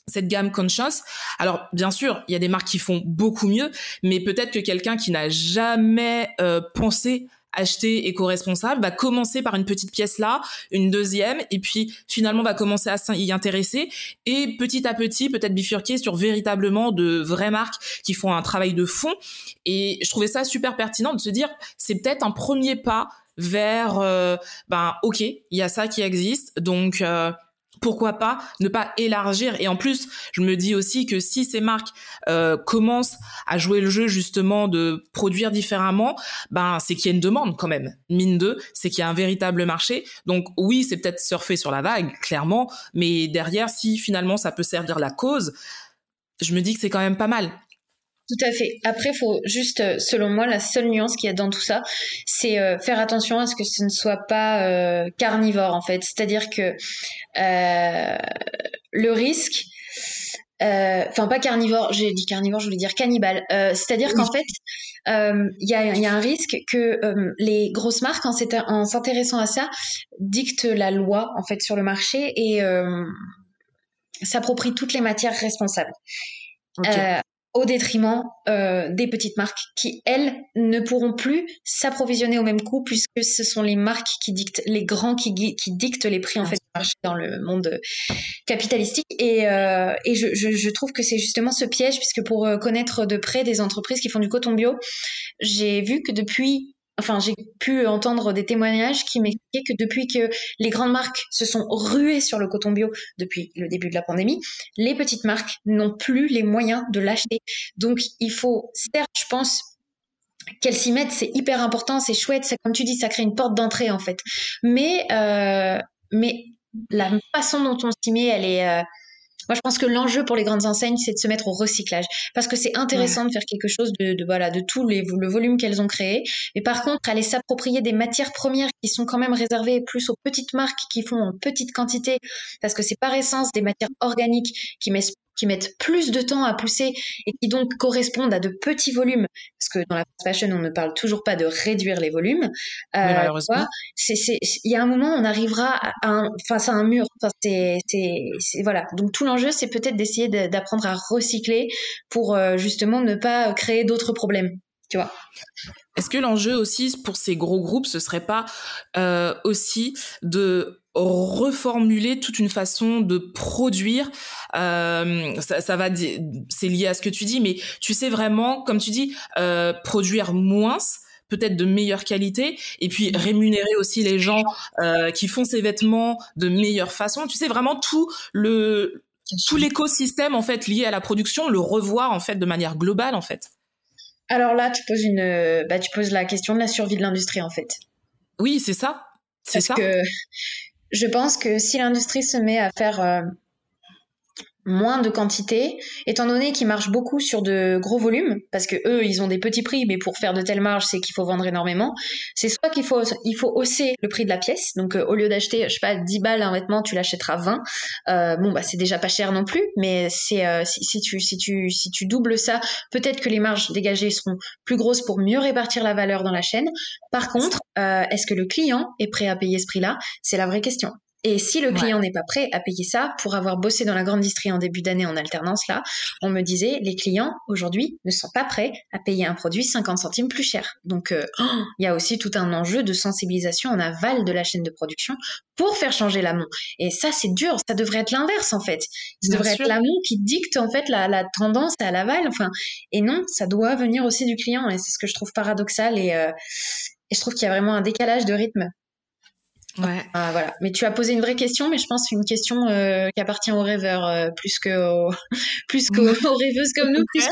cette gamme conscious. Alors bien sûr, il y a des marques qui font beaucoup mieux, mais peut-être que quelqu'un qui n'a jamais pensé acheter éco-responsable va commencer par une petite pièce là, une deuxième, et puis finalement va commencer à s'y intéresser et petit à petit peut-être bifurquer sur véritablement de vraies marques qui font un travail de fond. Et je trouvais ça super pertinent de se dire c'est peut-être un premier pas vers euh, ben ok il y a ça qui existe donc euh, pourquoi pas ne pas élargir. Et en plus je me dis aussi que si ces marques euh, commencent à jouer le jeu justement de produire différemment ben c'est qu'il y a une demande quand même. Mine de c'est qu'il y a un véritable marché. Donc oui c'est peut-être surfer sur la vague clairement. Mais derrière si finalement ça peut servir la cause je me dis que c'est quand même pas mal tout à fait. Après, il faut juste, euh, selon moi, la seule nuance qu'il y a dans tout ça, c'est euh, faire attention à ce que ce ne soit pas euh, carnivore, en fait. C'est-à-dire que le risque, enfin pas carnivore, j'ai dit carnivore, je voulais dire cannibale. C'est-à-dire qu'en fait, il y a, y, a, un risque que les grosses marques, en s'intéressant à ça, dictent la loi en fait sur le marché et s'approprient toutes les matières responsables. Au détriment euh, des petites marques qui, elles, ne pourront plus s'approvisionner au même coût puisque ce sont les marques qui dictent, les grands qui, qui dictent les prix en fait dans le monde capitalistique. Et, euh, et je, je, je, trouve que c'est justement ce piège puisque pour euh, connaître de près des entreprises qui font du coton bio, j'ai vu que depuis enfin j'ai pu entendre des témoignages qui m'expliquaient que depuis que les grandes marques se sont ruées sur le coton bio depuis le début de la pandémie, les petites marques n'ont plus les moyens de l'acheter. Donc il faut, certes, je pense qu'elles s'y mettent, c'est hyper important, c'est chouette, c'est comme tu dis, ça crée une porte d'entrée en fait. Mais euh, mais la façon dont on s'y met, elle est euh, moi, je pense que l'enjeu pour les grandes enseignes, c'est de se mettre au recyclage, parce que c'est intéressant de faire quelque chose de, de voilà de tout les, le volume qu'elles ont créé. Mais par contre, aller s'approprier des matières premières qui sont quand même réservées plus aux petites marques qui font en petite quantité, parce que c'est par essence des matières organiques qui mettent qui mettent plus de temps à pousser et qui donc correspondent à de petits volumes, parce que dans la fashion, on ne parle toujours pas de réduire les volumes. Euh, malheureusement. Il y a un moment, on arrivera à un, face à un mur. Enfin, c'est, voilà. Donc tout l'enjeu, c'est peut-être d'essayer d'apprendre à recycler pour euh, justement ne pas créer d'autres problèmes. Tu vois. Est-ce que l'enjeu aussi pour ces gros groupes, ce serait pas euh, aussi de reformuler toute une façon de produire. Euh, ça, ça, va, c'est lié à ce que tu dis, mais tu sais vraiment, comme tu dis, euh, produire moins peut-être de meilleure qualité et puis rémunérer aussi les gens euh, qui font ces vêtements de meilleure façon. Tu sais vraiment tout le tout l'écosystème en fait lié à la production, le revoir en fait de manière globale en fait. Alors là, tu poses une, bah, tu poses la question de la survie de l'industrie en fait. Oui, c'est ça. C'est ça. Que je pense que si l'industrie se met à faire euh, moins de quantité, étant donné qu'ils marchent beaucoup sur de gros volumes, parce que eux, ils ont des petits prix, mais pour faire de telles marges, c'est qu'il faut vendre énormément. C'est soit qu'il faut, il faut hausser le prix de la pièce, donc euh, au lieu d'acheter, je sais pas, 10 balles un vêtement, tu l'achèteras 20. Euh, bon, bah c'est déjà pas cher non plus, mais c'est euh, si, si, tu si tu si tu doubles ça, peut-être que les marges dégagées seront plus grosses pour mieux répartir la valeur dans la chaîne. Par contre, euh, est-ce que le client est prêt à payer ce prix-là? C'est la vraie question. Et si le client n'est pas prêt à payer ça, pour avoir bossé dans la grande distrie en début d'année en alternance, là, on me disait, les clients aujourd'hui ne sont pas prêts à payer un produit 50 centimes plus cher. Donc, euh, il y a aussi tout un enjeu de sensibilisation en aval de la chaîne de production pour faire changer l'amont. Et ça, c'est dur. Ça devrait être l'inverse, en fait. Ça devrait être l'amont qui dicte, en fait, la, tendance à l'aval. Enfin, et non, ça doit venir aussi du client. Et c'est ce que je trouve paradoxal. Et, euh, et je trouve qu'il y a vraiment un décalage de rythme Ouais. Ah, voilà. Mais tu as posé une vraie question, mais je pense une question euh, qui appartient aux rêveurs euh, plus que plus qu'aux rêveuses comme nous, plus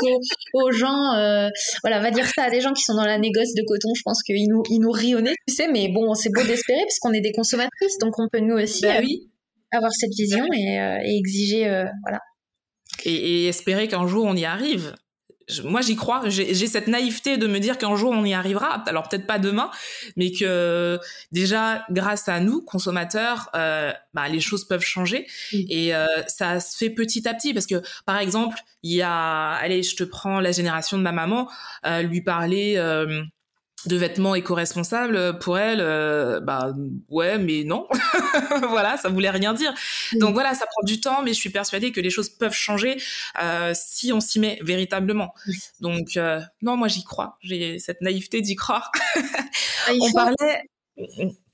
qu'aux gens. Euh, voilà, va dire ça à des gens qui sont dans la négoce de coton. Je pense qu'ils nous ils nous rient au nez, tu sais. Mais bon, c'est beau d'espérer parce qu'on est des consommatrices, donc on peut nous aussi bah oui. avoir cette vision et, et exiger voilà. Et, et espérer qu'un jour on y arrive moi j'y crois, j'ai cette naïveté de me dire qu'un jour on y arrivera, alors peut-être pas demain, mais que déjà grâce à nous consommateurs, euh, bah, les choses peuvent changer. Et euh, ça se fait petit à petit. Parce que par exemple il y a, allez je te prends la génération de ma maman, euh, lui parler euh, de vêtements éco-responsables euh, pour elle euh, bah ouais mais non. Voilà ça voulait rien dire. Donc voilà ça prend du temps mais je suis persuadée que les choses peuvent changer euh, si on s'y met véritablement. Donc euh, non moi j'y crois. J'ai cette naïveté d'y croire. Ah, on parlait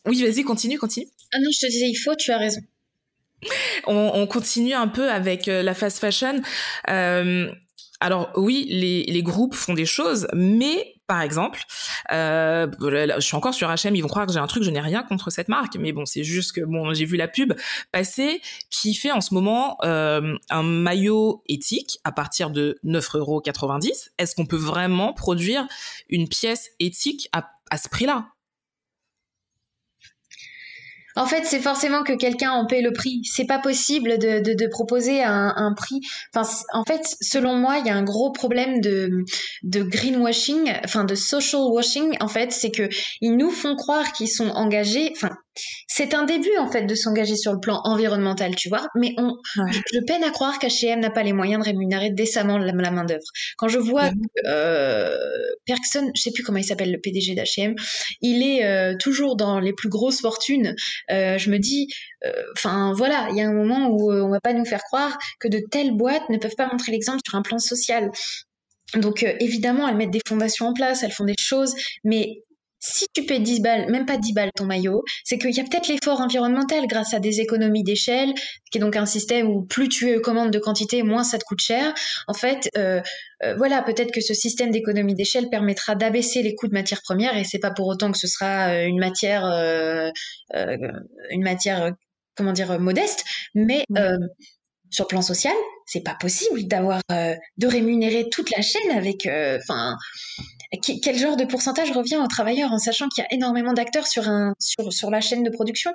oui vas-y continue continue. Ah non je te disais il faut tu as raison. On, on continue un peu avec la fast fashion. Alors oui, les, les, groupes font des choses, mais par exemple, euh, je suis encore sur H&M, ils vont croire que j'ai un truc, je n'ai rien contre cette marque, mais bon, c'est juste que bon, j'ai vu la pub passer qui fait en ce moment euh, un maillot éthique à partir de 9,90€. Est-ce qu'on peut vraiment produire une pièce éthique à, à ce prix-là? En fait, c'est forcément que quelqu'un en paie le prix. C'est pas possible de, de, de proposer un, un, prix. Enfin, en fait, selon moi, il y a un gros problème de, de greenwashing, enfin de social washing. En fait, c'est que ils nous font croire qu'ils sont engagés. Enfin, c'est un début en fait de s'engager sur le plan environnemental, tu vois. Mais on, je peine à croire qu'H&M n'a pas les moyens de rémunérer décemment la, main d'œuvre. Quand je vois euh, Perkson, je sais plus comment il s'appelle le PDG d'H&M, il est euh, toujours dans les plus grosses fortunes. Euh, je me dis, euh, enfin voilà, il y a un moment où on va pas nous faire croire que de telles boîtes ne peuvent pas montrer l'exemple sur un plan social. donc évidemment, elles mettent des fondations en place, elles font des choses, mais si tu payes 10 balles, même pas 10 balles ton maillot, c'est qu'il y a peut-être l'effort environnemental grâce à des économies d'échelle, qui est donc un système où plus tu commandes de quantité, moins ça te coûte cher. En fait, euh, euh, voilà, peut-être que ce système d'économie d'échelle permettra d'abaisser les coûts de matières premières et c'est pas pour autant que ce sera euh, une matière, une matière, comment dire, modeste, mais sur le plan social, c'est pas possible d'avoir de rémunérer toute la chaîne avec, enfin quel genre de pourcentage revient aux travailleurs en sachant qu'il y a énormément d'acteurs sur, un, sur, sur la chaîne de production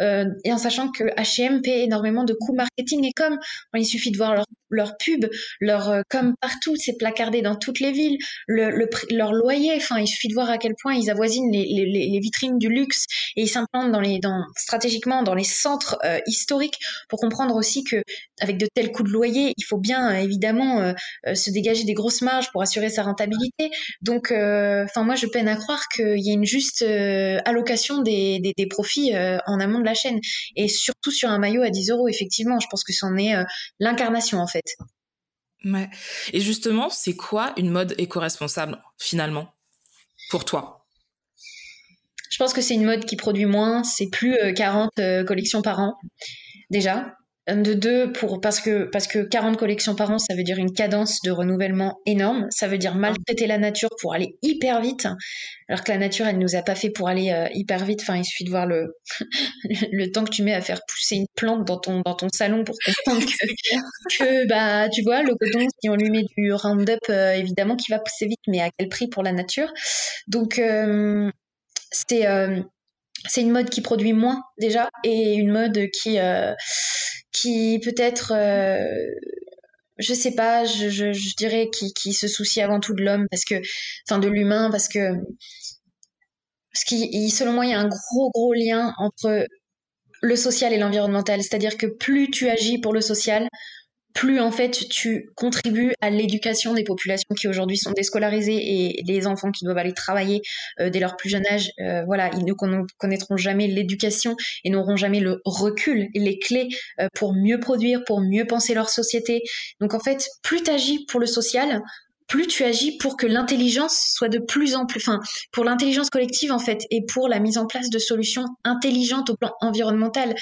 euh, et en sachant que H&M paie énormément de coûts marketing et comme il suffit de voir leur, leur pub, leur euh, comme partout, c'est placardé dans toutes les villes, le, le, leur loyer, enfin il suffit de voir à quel point ils avoisinent les, les, les vitrines du luxe et ils s'implantent dans les dans stratégiquement dans les centres euh, historiques pour comprendre aussi que avec de tels coûts de loyer, il faut bien évidemment se dégager des grosses marges pour assurer sa rentabilité. Donc euh, enfin, moi, je peine à croire qu'il y ait une juste euh, allocation des, des, profits euh, en amont de la chaîne. Et surtout sur un maillot à 10 euros, effectivement, je pense que c'en est l'incarnation, en fait. Ouais. Et justement, c'est quoi une mode éco-responsable, finalement, pour toi? Je pense que c'est une mode qui produit moins, c'est plus 40 collections par an, déjà de deux pour parce que parce que 40 collections par an ça veut dire une cadence de renouvellement énorme. Ça veut dire maltraiter la nature pour aller hyper vite alors que la nature elle nous a pas fait pour aller euh, hyper vite. Enfin il suffit de voir le le temps que tu mets à faire pousser une plante dans ton dans ton salon pour comprendre que, bah tu vois le coton si on lui met du Roundup euh, évidemment qui va pousser vite mais à quel prix pour la nature? Donc euh, c'est c'est une mode qui produit moins déjà et une mode qui qui peut-être, euh, je sais pas, je, je, je dirais qui, qui, se soucie avant tout de l'homme parce que, enfin de l'humain parce que, parce qu'il, selon moi, il y a un gros gros lien entre le social et l'environnemental. C'est-à-dire que plus tu agis pour le social, plus en fait tu contribues à l'éducation des populations qui aujourd'hui sont déscolarisées et les enfants qui doivent aller travailler euh, dès leur plus jeune âge, euh, voilà, ils ne connaîtront jamais l'éducation et n'auront jamais le recul et les clés euh, pour mieux produire, pour mieux penser leur société. Donc en fait, plus tu agis pour le social, plus tu agis pour que l'intelligence soit de plus en plus, enfin, pour l'intelligence collective en fait, et pour la mise en place de solutions intelligentes au plan environnemental.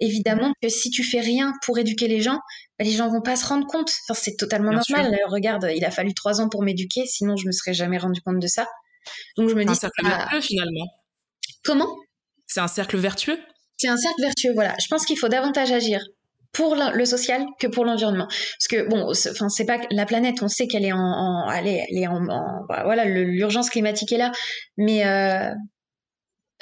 Évidemment que si tu fais rien pour éduquer les gens, bah, les gens vont pas se rendre compte. Enfin, c'est totalement normal. Regarde, il a fallu trois ans pour m'éduquer, sinon je me serais jamais rendu compte de ça. Donc je me dis. C'est un cercle vertueux finalement. Comment? C'est un cercle vertueux? C'est un cercle vertueux, voilà. Je pense qu'il faut davantage agir pour le social que pour l'environnement. Parce que bon, enfin c'est pas la planète, on sait qu'elle est en, en, elle est, elle est en, bah, voilà, l'urgence climatique est là, mais euh,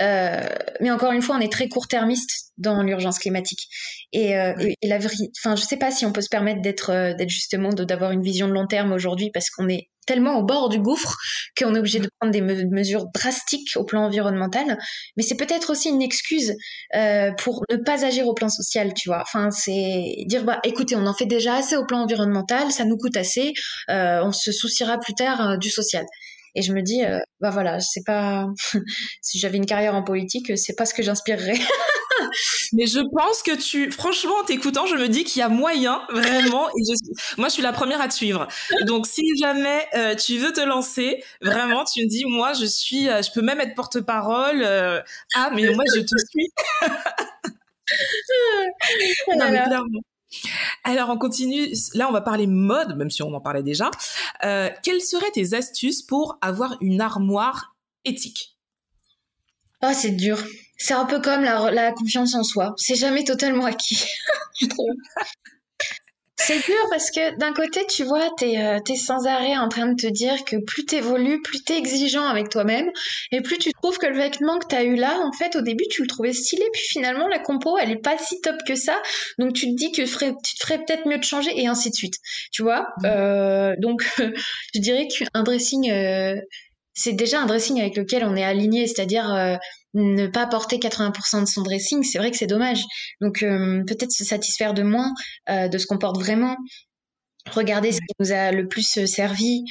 euh, mais encore une fois, on est très court-termiste dans l'urgence climatique. Et, euh, et, la enfin, je sais pas si on peut se permettre d'être, euh, d'être justement, d'avoir une vision de long terme aujourd'hui parce qu'on est tellement au bord du gouffre qu'on est obligé de prendre des mesures drastiques au plan environnemental. Mais c'est peut-être aussi une excuse euh, pour ne pas agir au plan social, tu vois. Enfin, c'est dire, bah, écoutez, on en fait déjà assez au plan environnemental, ça nous coûte assez, on se souciera plus tard du social. Et je me dis, euh, bah voilà, c'est pas. si j'avais une carrière en politique, c'est pas ce que j'inspirerais. Mais je pense que tu, franchement, en t'écoutant, je me dis qu'il y a moyen, vraiment. Et moi, je suis la première à te suivre. Donc, si jamais euh, tu veux te lancer, vraiment, tu me dis, moi, je suis, euh, je peux même être porte-parole. ah, mais moi, je te suis. non, mais clairement. Alors, on continue. Là, on va parler mode, même si on en parlait déjà. Euh, quelles seraient tes astuces pour avoir une armoire éthique? Ah, c'est dur. C'est un peu comme la, confiance en soi. C'est jamais totalement acquis. C'est dur parce que d'un côté, tu vois, t'es euh, es sans arrêt en train de te dire que plus t'évolues, plus t'es exigeant avec toi-même, et plus tu trouves que le vêtement que t'as eu là, en fait, au début, tu le trouvais stylé, puis finalement, la compo, elle est pas si top que ça, donc tu te dis que tu te ferais peut-être mieux de changer, et ainsi de suite. Tu vois mmh. euh, Donc, je dirais qu'un dressing, euh, c'est déjà un dressing avec lequel on est aligné, c'est-à-dire euh, ne pas porter 80% de son dressing, c'est vrai que c'est dommage. Donc euh, peut-être se satisfaire de moins, euh, de ce qu'on porte vraiment. Regarder ce qui nous a le plus servi,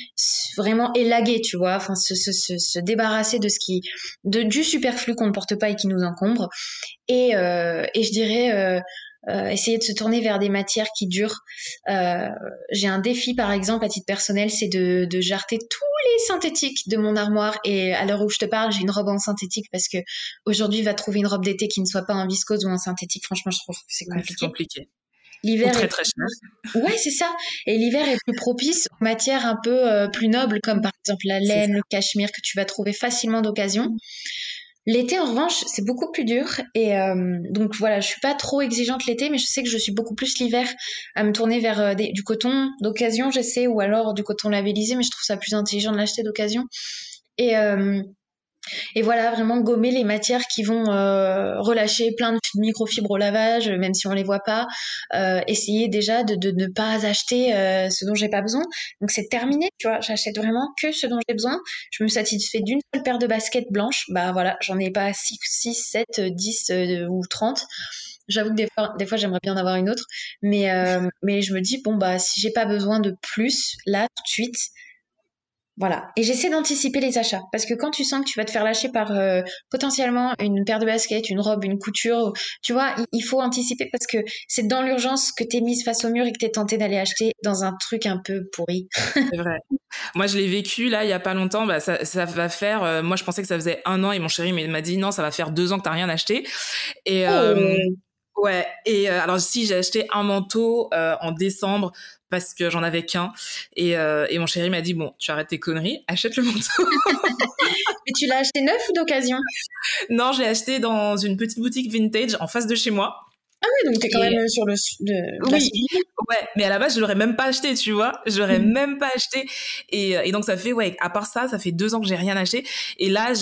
vraiment élaguer, tu vois, enfin se, se, se, débarrasser de ce qui, de du superflu qu'on ne porte pas et qui nous encombre. Et, et je dirais euh, essayer de se tourner vers des matières qui durent. Euh, j'ai un défi, par exemple, à titre personnel, c'est de, de jarter tous les synthétiques de mon armoire. Et à l'heure où je te parle, j'ai une robe en synthétique parce que aujourd'hui, va trouver une robe d'été qui ne soit pas en viscose ou en synthétique. Franchement, je trouve que c'est compliqué. compliqué. L'hiver très est... très cher. Ouais, c'est ça. Et l'hiver est plus propice aux matières un peu euh, plus nobles, comme par exemple la laine, le cachemire, que tu vas trouver facilement d'occasion. L'été, en revanche, c'est beaucoup plus dur. Et euh, donc voilà, je suis pas trop exigeante l'été, mais je sais que je suis beaucoup plus l'hiver à me tourner vers euh, du coton d'occasion, j'essaie, ou alors du coton labellisé, mais je trouve ça plus intelligent de l'acheter d'occasion. Et, euh, et voilà, vraiment gommer les matières qui vont euh, relâcher plein de microfibres au lavage, même si on les voit pas. Euh, essayer déjà de, ne pas acheter euh, ce dont j'ai pas besoin. Donc c'est terminé, tu vois. J'achète vraiment que ce dont j'ai besoin. Je me satisfais d'une seule paire de baskets blanches. Bah voilà, j'en ai pas 6, 6 7, 10 ou 30. J'avoue que des fois, des fois j'aimerais bien en avoir une autre, mais mais je me dis bon bah si j'ai pas besoin de plus là tout de suite, voilà. Et j'essaie d'anticiper les achats. Parce que quand tu sens que tu vas te faire lâcher par euh, potentiellement une paire de baskets, une robe, une couture, tu vois, il, faut anticiper parce que c'est dans l'urgence que t'es mise face au mur et que t'es tenté d'aller acheter dans un truc un peu pourri. C'est vrai. Moi, je l'ai vécu là il y a pas longtemps. Bah, ça, ça va faire. Euh, moi, je pensais que ça faisait un an et mon chéri m'a dit non, ça va faire deux ans que t'as rien acheté. Et euh, ouais. Et euh, alors si j'ai acheté un manteau euh, en décembre parce que j'en avais qu'un. Et, euh, et, mon chéri m'a dit bon, tu arrêtes tes conneries, achète le manteau. Mais tu l'as acheté neuf ou d'occasion? Non, j'ai acheté dans une petite boutique vintage en face de chez moi. Ah oui, donc t'es quand et... même sur le. De, oui, ouais, mais à la base, je l'aurais même pas acheté, tu vois. Je l'aurais mmh. même pas acheté. Et, et, donc, ça fait, ouais, à part ça, ça fait deux ans que j'ai rien acheté. Et là,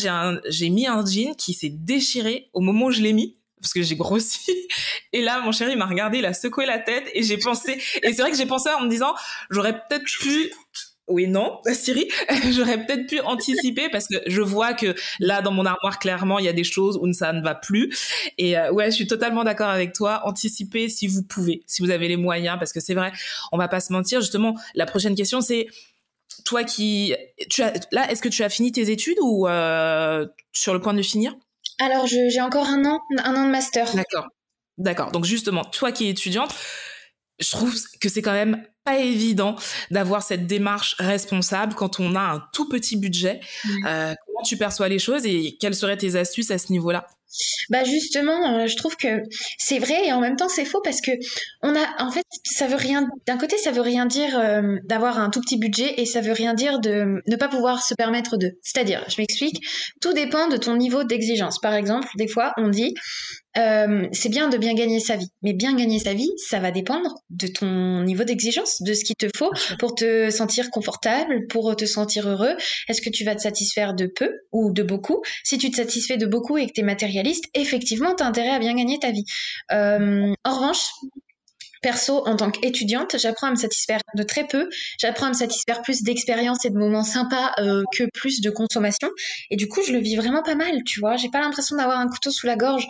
j'ai mis un jean qui s'est déchiré au moment où je l'ai mis parce que j'ai grossi. Et là, mon chéri m'a regardé, il a secoué la tête et j'ai pensé, et c'est vrai que j'ai pensé en me disant, j'aurais peut-être pu oui, non, Siri, j'aurais peut-être pu anticiper parce que je vois que là, dans mon armoire, clairement, il y a des choses où ça ne va plus. Et euh, ouais, je suis totalement d'accord avec toi. Anticiper si vous pouvez, si vous avez les moyens, parce que c'est vrai, on va pas se mentir. Justement, la prochaine question, c'est toi qui, tu as, là, est-ce que tu as fini tes études ou euh, sur le point de finir? Alors, j'ai encore un an, un an de master. D'accord. D'accord. Donc, justement, toi qui es étudiante, je trouve que c'est quand même pas évident d'avoir cette démarche responsable quand on a un tout petit budget. Mmh. Euh, comment tu perçois les choses et quelles seraient tes astuces à ce niveau-là? Bah justement, euh, je trouve que c'est vrai et en même temps c'est faux parce que on a, en fait, ça veut rien. D'un côté, ça veut rien dire euh, d'avoir un tout petit budget et ça veut rien dire de ne pas pouvoir se permettre de. C'est-à-dire, je m'explique. Tout dépend de ton niveau d'exigence. Par exemple, des fois, on dit euh, c'est bien de bien gagner sa vie, mais bien gagner sa vie, ça va dépendre de ton niveau d'exigence, de ce qu'il te faut pour te sentir confortable, pour te sentir heureux. Est-ce que tu vas te satisfaire de peu ou de beaucoup? Si tu te satisfais de beaucoup et que tu es effectivement, tu as intérêt à bien gagner ta vie. Euh, en revanche, Perso, en tant qu'étudiante, j'apprends à me satisfaire de très peu. J'apprends à me satisfaire plus d'expériences et de moments sympas euh, que plus de consommation. Et du coup, je le vis vraiment pas mal, tu vois. J'ai pas l'impression d'avoir un couteau sous la gorge.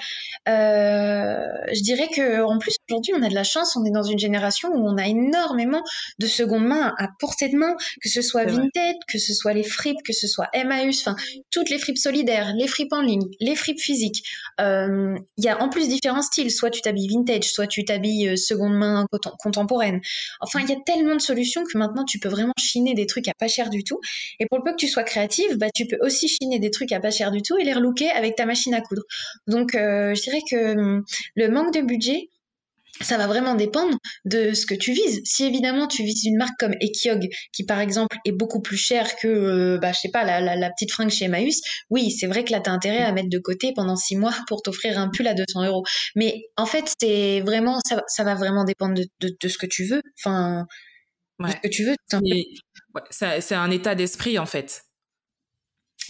Euh, je dirais que en plus aujourd'hui, on a de la chance. On est dans une génération où on a énormément de seconde main à portée de main, que ce soit Vinted, que ce soit les fripes, que ce soit Emmaüs, enfin toutes les fripes solidaires, les fripes en ligne, les fripes physiques. Il euh, y a en plus différents styles. Soit tu t'habilles vintage, soit tu t'habilles seconde main contemporaine. Enfin, il y a tellement de solutions que maintenant tu peux vraiment chiner des trucs à pas cher du tout. Et pour le peu que tu sois créative, bah, tu peux aussi chiner des trucs à pas cher du tout et les relooker avec ta machine à coudre. Donc, euh, je dirais que hum, le manque de budget, ça va vraiment dépendre de ce que tu vises. Si évidemment tu vises une marque comme Ekiog, qui par exemple est beaucoup plus chère que, euh, bah, je sais pas, la, la, la, petite fringue chez Emmaüs, oui, c'est vrai que là, tu as intérêt à mettre de côté pendant six mois pour t'offrir un pull à 200 euros. Mais en fait, c'est vraiment, ça, ça, va vraiment dépendre de, de, de, ce que tu veux. Enfin, ouais. de ce que tu veux. Ouais, c'est un état d'esprit, en fait.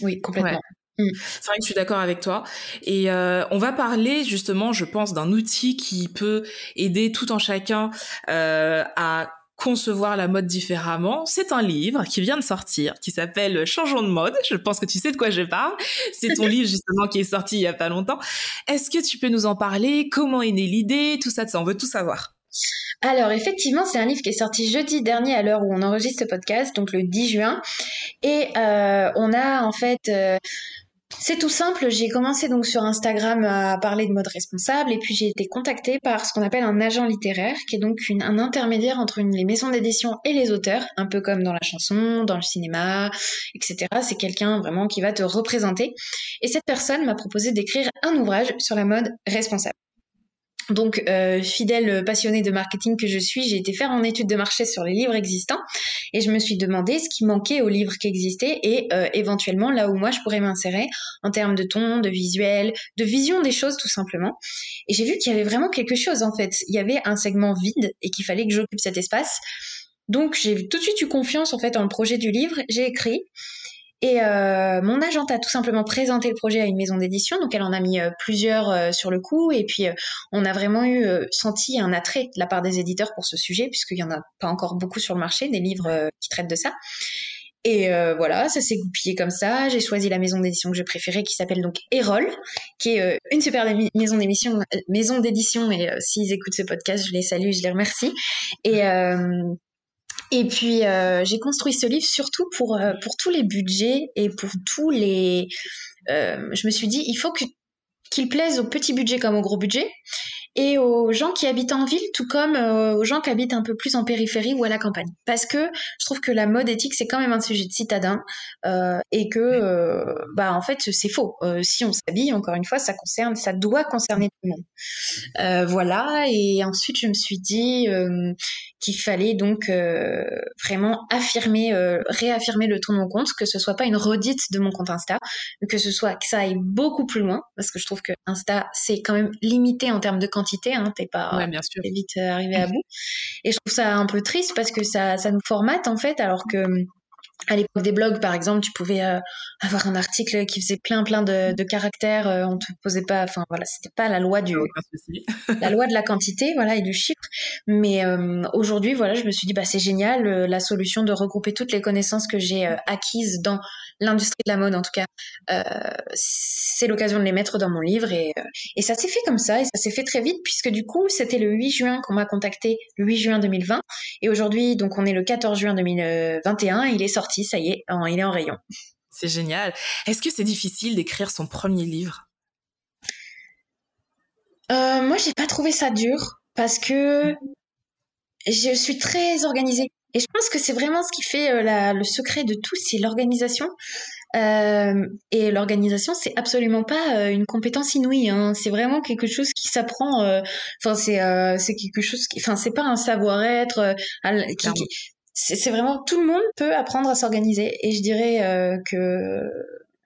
Oui, complètement. Ouais. C'est vrai que je suis d'accord avec toi. Et euh, on va parler justement, je pense, d'un outil qui peut aider tout en chacun euh, à concevoir la mode différemment. C'est un livre qui vient de sortir, qui s'appelle Changeons de mode. Je pense que tu sais de quoi je parle. C'est ton livre justement qui est sorti il y a pas longtemps. Est-ce que tu peux nous en parler? Comment est née l'idée? Tout ça, ça, on veut tout savoir. Alors effectivement, c'est un livre qui est sorti jeudi dernier à l'heure où on enregistre ce podcast, donc le 10 juin. Et euh, on a en fait... Euh c'est tout simple. J'ai commencé donc sur Instagram à parler de mode responsable et puis j'ai été contactée par ce qu'on appelle un agent littéraire, qui est donc un intermédiaire entre les maisons d'édition et les auteurs, un peu comme dans la chanson, dans le cinéma, etc. C'est quelqu'un vraiment qui va te représenter. Et cette personne m'a proposé d'écrire un ouvrage sur la mode responsable. Donc, euh, fidèle passionnée de marketing que je suis, j'ai été faire en étude de marché sur les livres existants et je me suis demandé ce qui manquait aux livres qui existaient et euh, éventuellement là où moi je pourrais m'insérer en termes de ton, de visuel, de vision des choses tout simplement. Et j'ai vu qu'il y avait vraiment quelque chose en fait. Il y avait un segment vide et qu'il fallait que j'occupe cet espace. Donc, j'ai tout de suite eu confiance en fait en le projet du livre. J'ai écrit et euh, mon agente a tout simplement présenté le projet à une maison d'édition, donc elle en a mis euh, plusieurs euh, sur le coup, et puis on a vraiment eu senti un attrait de la part des éditeurs pour ce sujet, puisqu'il y en a pas encore beaucoup sur le marché, des livres qui traitent de ça. Et voilà, ça s'est goupillé comme ça. J'ai choisi la maison d'édition que je préférais, qui s'appelle donc Erol, qui est une super maison d'édition. Maison d'édition, et s'ils écoutent ce podcast, je les salue, je les remercie. Et et puis euh, j'ai construit ce livre surtout pour euh, pour tous les budgets et pour tous les. Euh, je me suis dit il faut que qu'il plaise au petit budget comme au gros budget et aux gens qui habitent en ville, tout comme aux gens qui habitent un peu plus en périphérie ou à la campagne. Parce que je trouve que la mode éthique, c'est quand même un sujet de citadin euh, et que, euh, bah, en fait, c'est faux. si on s'habille, encore une fois, ça concerne, ça doit concerner tout le monde. voilà. Et ensuite, je me suis dit qu'il fallait donc vraiment affirmer, réaffirmer le ton de mon compte, que ce soit pas une redite de mon compte Insta, que ce soit que ça aille beaucoup plus loin, parce que je trouve que Insta, c'est quand même limité en termes de quantité hein, t'es pas bien sûr. vite euh, arrivé à bout. Et je trouve ça un peu triste parce que ça, ça nous formate en fait, alors que à l'époque des blogs, par exemple, tu pouvais euh, avoir un article qui faisait plein plein de, de caractères, euh, on te posait pas, enfin voilà, c'était pas la loi du, la loi de la quantité, voilà, et du chiffre. Mais euh, aujourd'hui, voilà, je me suis dit, bah c'est génial, la solution de regrouper toutes les connaissances que j'ai acquises dans l'industrie de la mode, en tout cas, c'est l'occasion de les mettre dans mon livre et, et ça s'est fait comme ça et ça s'est fait très vite puisque du coup, c'était le 8 juin qu'on m'a contacté, le 8 juin 2020, et aujourd'hui, donc on est le 14 juin 2021, il est sorti ça y est, il est en rayon. C'est génial. Est-ce que c'est difficile d'écrire son premier livre? Euh, Moi, j'ai pas trouvé ça dur parce que je suis très organisée. Et je pense que c'est vraiment ce qui fait euh, le secret de tout, c'est l'organisation. Euh, et l'organisation, c'est absolument pas euh, une compétence inouïe. Hein. C'est vraiment quelque chose qui s'apprend. Enfin, c'est c'est quelque chose qui. Enfin, c'est pas un savoir-être. qui, c'est vraiment tout le monde peut apprendre à s'organiser. Et je dirais euh, que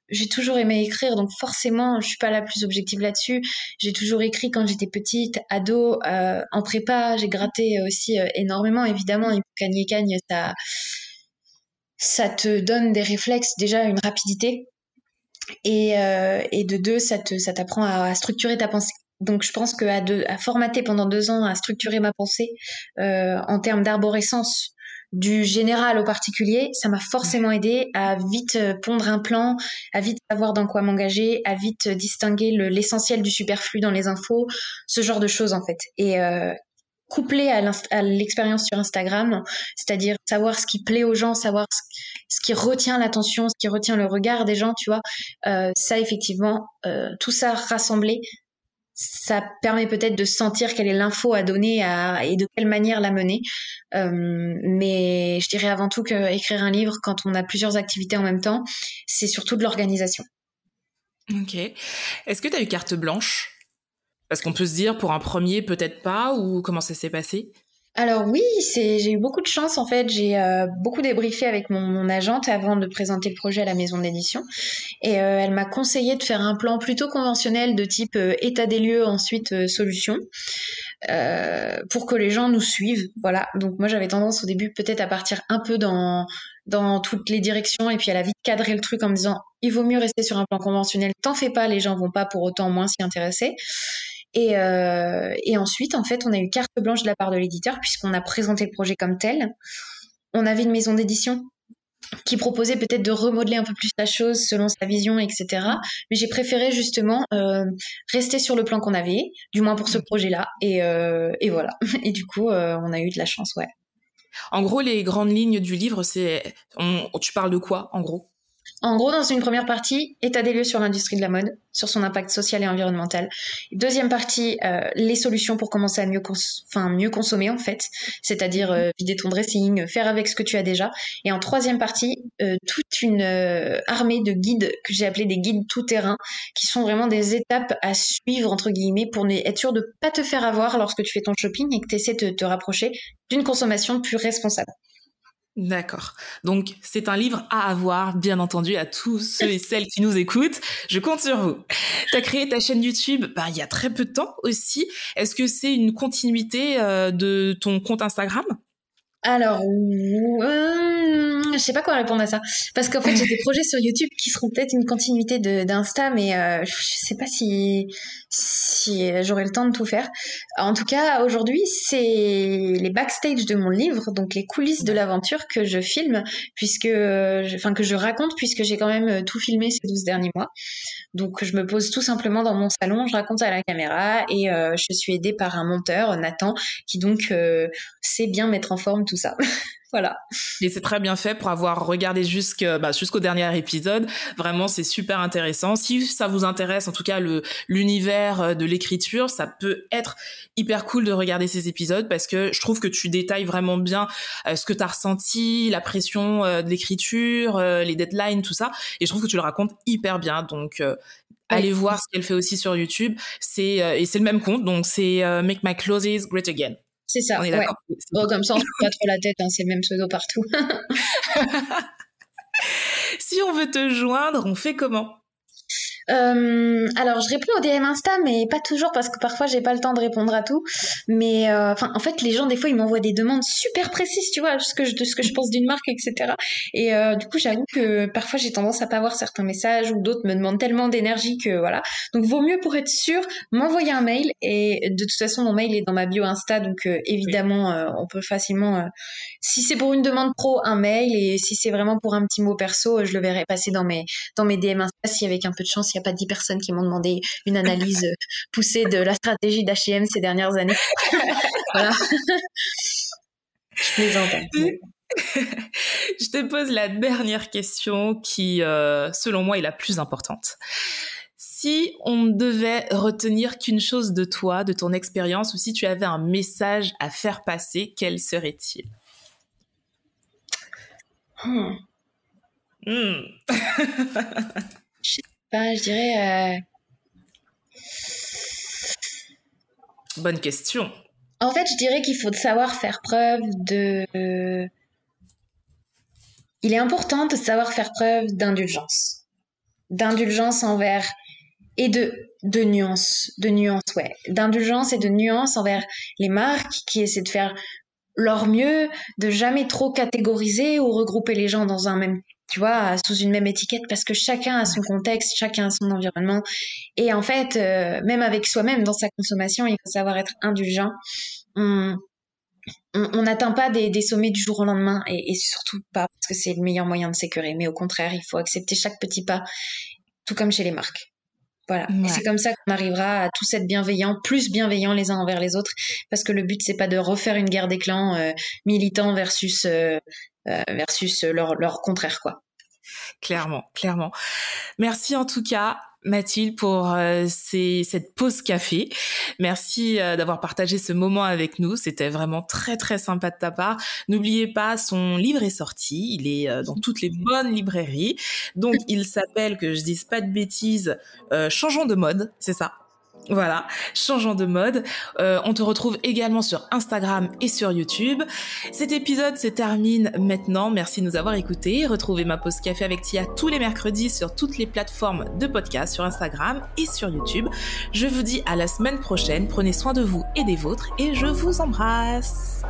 j'ai toujours aimé écrire donc forcément je suis pas la plus objective là-dessus. J'ai toujours écrit quand j'étais petite ado euh, en prépa. J'ai gratté aussi euh, énormément. Évidemment et cagne cagne ça ça te donne des réflexes déjà une rapidité. Et, et de deux ça t'apprend à, structurer ta pensée. Donc je pense que à, à formater pendant deux ans à structurer ma pensée en termes d'arborescence du général au particulier, ça m'a forcément aidé à vite euh, pondre un plan, à vite savoir dans quoi m'engager, à vite distinguer l'essentiel du superflu dans les infos, ce genre de choses en fait. Et euh, couplé à l'expérience sur Instagram, c'est-à-dire savoir ce qui plaît aux gens, savoir ce, qui retient l'attention, ce qui retient le regard des gens, tu vois, euh, ça effectivement, euh, tout ça rassemblé, ça permet peut-être de sentir quelle est l'info à donner et de quelle manière la mener. Euh, mais je dirais avant tout qu'écrire un livre, quand on a plusieurs activités en même temps, c'est surtout de l'organisation. Ok. Est-ce que tu as eu carte blanche? Parce qu'on peut se dire pour un premier, peut-être pas, ou comment ça s'est passé? Alors oui, j'ai eu beaucoup de chance en fait. J'ai euh, beaucoup débriefé avec mon, agente avant de présenter le projet à la maison d'édition, et euh, elle m'a conseillé de faire un plan plutôt conventionnel de type euh, état des lieux, ensuite solution, pour que les gens nous suivent. Voilà. Donc moi j'avais tendance au début peut-être à partir un peu dans dans toutes les directions et puis à la vite cadrer le truc en me disant il vaut mieux rester sur un plan conventionnel. T'en fais pas, les gens vont pas pour autant moins s'y intéresser. Et, euh, et, ensuite, en fait, on a eu carte blanche de la part de l'éditeur puisqu'on a présenté le projet comme tel. On avait une maison d'édition qui proposait peut-être de remodeler un peu plus la chose selon sa vision, etc. Mais j'ai préféré justement euh, rester sur le plan qu'on avait, du moins pour ce projet-là. Et, euh, et, voilà. Et du coup, on a eu de la chance, ouais. En gros, les grandes lignes du livre, c'est, tu parles de quoi, en gros? En gros, dans une première partie, état des lieux sur l'industrie de la mode, sur son impact social et environnemental. Deuxième partie, euh, les solutions pour commencer à mieux, mieux consommer en fait, c'est-à-dire euh, vider ton dressing, faire avec ce que tu as déjà. Et en troisième partie, euh, toute une armée de guides que j'ai appelé des guides tout terrain, qui sont vraiment des étapes à suivre entre guillemets pour être sûr de pas te faire avoir lorsque tu fais ton shopping et que tu essaies de te rapprocher d'une consommation plus responsable. D'accord. Donc, c'est un livre à avoir, bien entendu, à tous ceux et celles qui nous écoutent. Je compte sur vous. Tu as créé ta chaîne YouTube bah, il y a très peu de temps aussi. Est-ce que c'est une continuité euh, de ton compte Instagram? Alors, euh, je sais pas quoi répondre à ça. Parce qu'en fait, j'ai des projets sur YouTube qui seront peut-être une continuité d'Insta, mais euh, je sais pas si, si j'aurai le temps de tout faire. En tout cas, aujourd'hui, c'est les backstage de mon livre, donc les coulisses de l'aventure que je filme, puisque, enfin, que je raconte, puisque j'ai quand même tout filmé ces 12 derniers mois. Donc, je me pose tout simplement dans mon salon, je raconte à la caméra et euh, je suis aidée par un monteur, Nathan, qui donc euh, sait bien mettre en forme tout ça. voilà. Et c'est très bien fait pour avoir regardé bah, jusqu'au dernier épisode. Vraiment, c'est super intéressant. Si ça vous intéresse, en tout cas, l'univers euh, de l'écriture, ça peut être hyper cool de regarder ces épisodes parce que je trouve que tu détailles vraiment bien euh, ce que tu as ressenti, la pression euh, de l'écriture, les deadlines, tout ça. Et je trouve que tu le racontes hyper bien. Donc, allez voir ce qu'elle fait aussi sur YouTube. C'est et c'est le même compte, donc c'est Make My Clothes Great Again. C'est ça. On est ouais. Oh, comme ça, on se pas trop la tête, hein, c'est le même pseudo partout. si on veut te joindre, on fait comment? Euh, alors, je réponds au DM Insta, mais pas toujours parce que parfois j'ai pas le temps de répondre à tout. Mais euh, en fait, les gens des fois ils m'envoient des demandes super précises, tu vois, ce que je, de ce que je pense d'une marque, etc. Et euh, du coup, j'avoue que parfois j'ai tendance à pas voir certains messages ou d'autres me demandent tellement d'énergie que voilà. Donc, vaut mieux pour être sûr m'envoyer un mail. Et de toute façon, mon mail est dans ma bio Insta, donc évidemment, on peut facilement. si c'est pour une demande pro, un mail, et si c'est vraiment pour un petit mot perso, je le verrai passer dans mes dans mes DM Insta si avec un peu de chance il n'y a pas dix personnes qui m'ont demandé une analyse euh, poussée de la stratégie d'H&M ces dernières années. voilà. Je plaisante. Je te pose la dernière question qui, euh, selon moi, est la plus importante. Si on ne devait retenir qu'une chose de toi, de ton expérience, ou si tu avais un message à faire passer, quel serait-il? Hmm. Hmm. je dirais. Euh, Bonne question. En fait, je dirais qu'il faut savoir faire preuve de. Il est important de savoir faire preuve d'indulgence. D'indulgence envers. Et de, de nuance. De nuance, ouais. D'indulgence et de nuance envers les marques qui essaient de faire leur mieux, de jamais trop catégoriser ou regrouper les gens dans un même tu vois, sous une même étiquette parce que chacun a son contexte, chacun a son environnement. Et en fait, euh, même avec soi-même dans sa consommation, il faut savoir être indulgent. On n'atteint pas des, sommets du jour au lendemain et, surtout pas parce que c'est le meilleur moyen de s'écœurer. Mais au contraire, il faut accepter chaque petit pas, tout comme chez les marques. Voilà. Et c'est comme ça qu'on arrivera à tous être bienveillants, plus bienveillants les uns envers les autres, parce que le but c'est pas de refaire une guerre des clans euh, militants versus euh, versus leur, leur contraire, quoi. Clairement, clairement. Merci en tout cas. Mathilde pour euh, cette pause café. Merci euh, d'avoir partagé ce moment avec nous. C'était vraiment très très sympa de ta part. N'oubliez pas, son livre est sorti. Il est dans toutes les bonnes librairies. Donc il s'appelle, que je dise pas de bêtises, Changeons de mode, c'est ça voilà, changeons de mode. Euh, on te retrouve également sur Instagram et sur YouTube. Cet épisode se termine maintenant. Merci de nous avoir écoutés. Retrouvez ma pause café avec Tia tous les mercredis sur toutes les plateformes de podcast, sur Instagram et sur YouTube. Je vous dis à la semaine prochaine. Prenez soin de vous et des vôtres et je vous embrasse.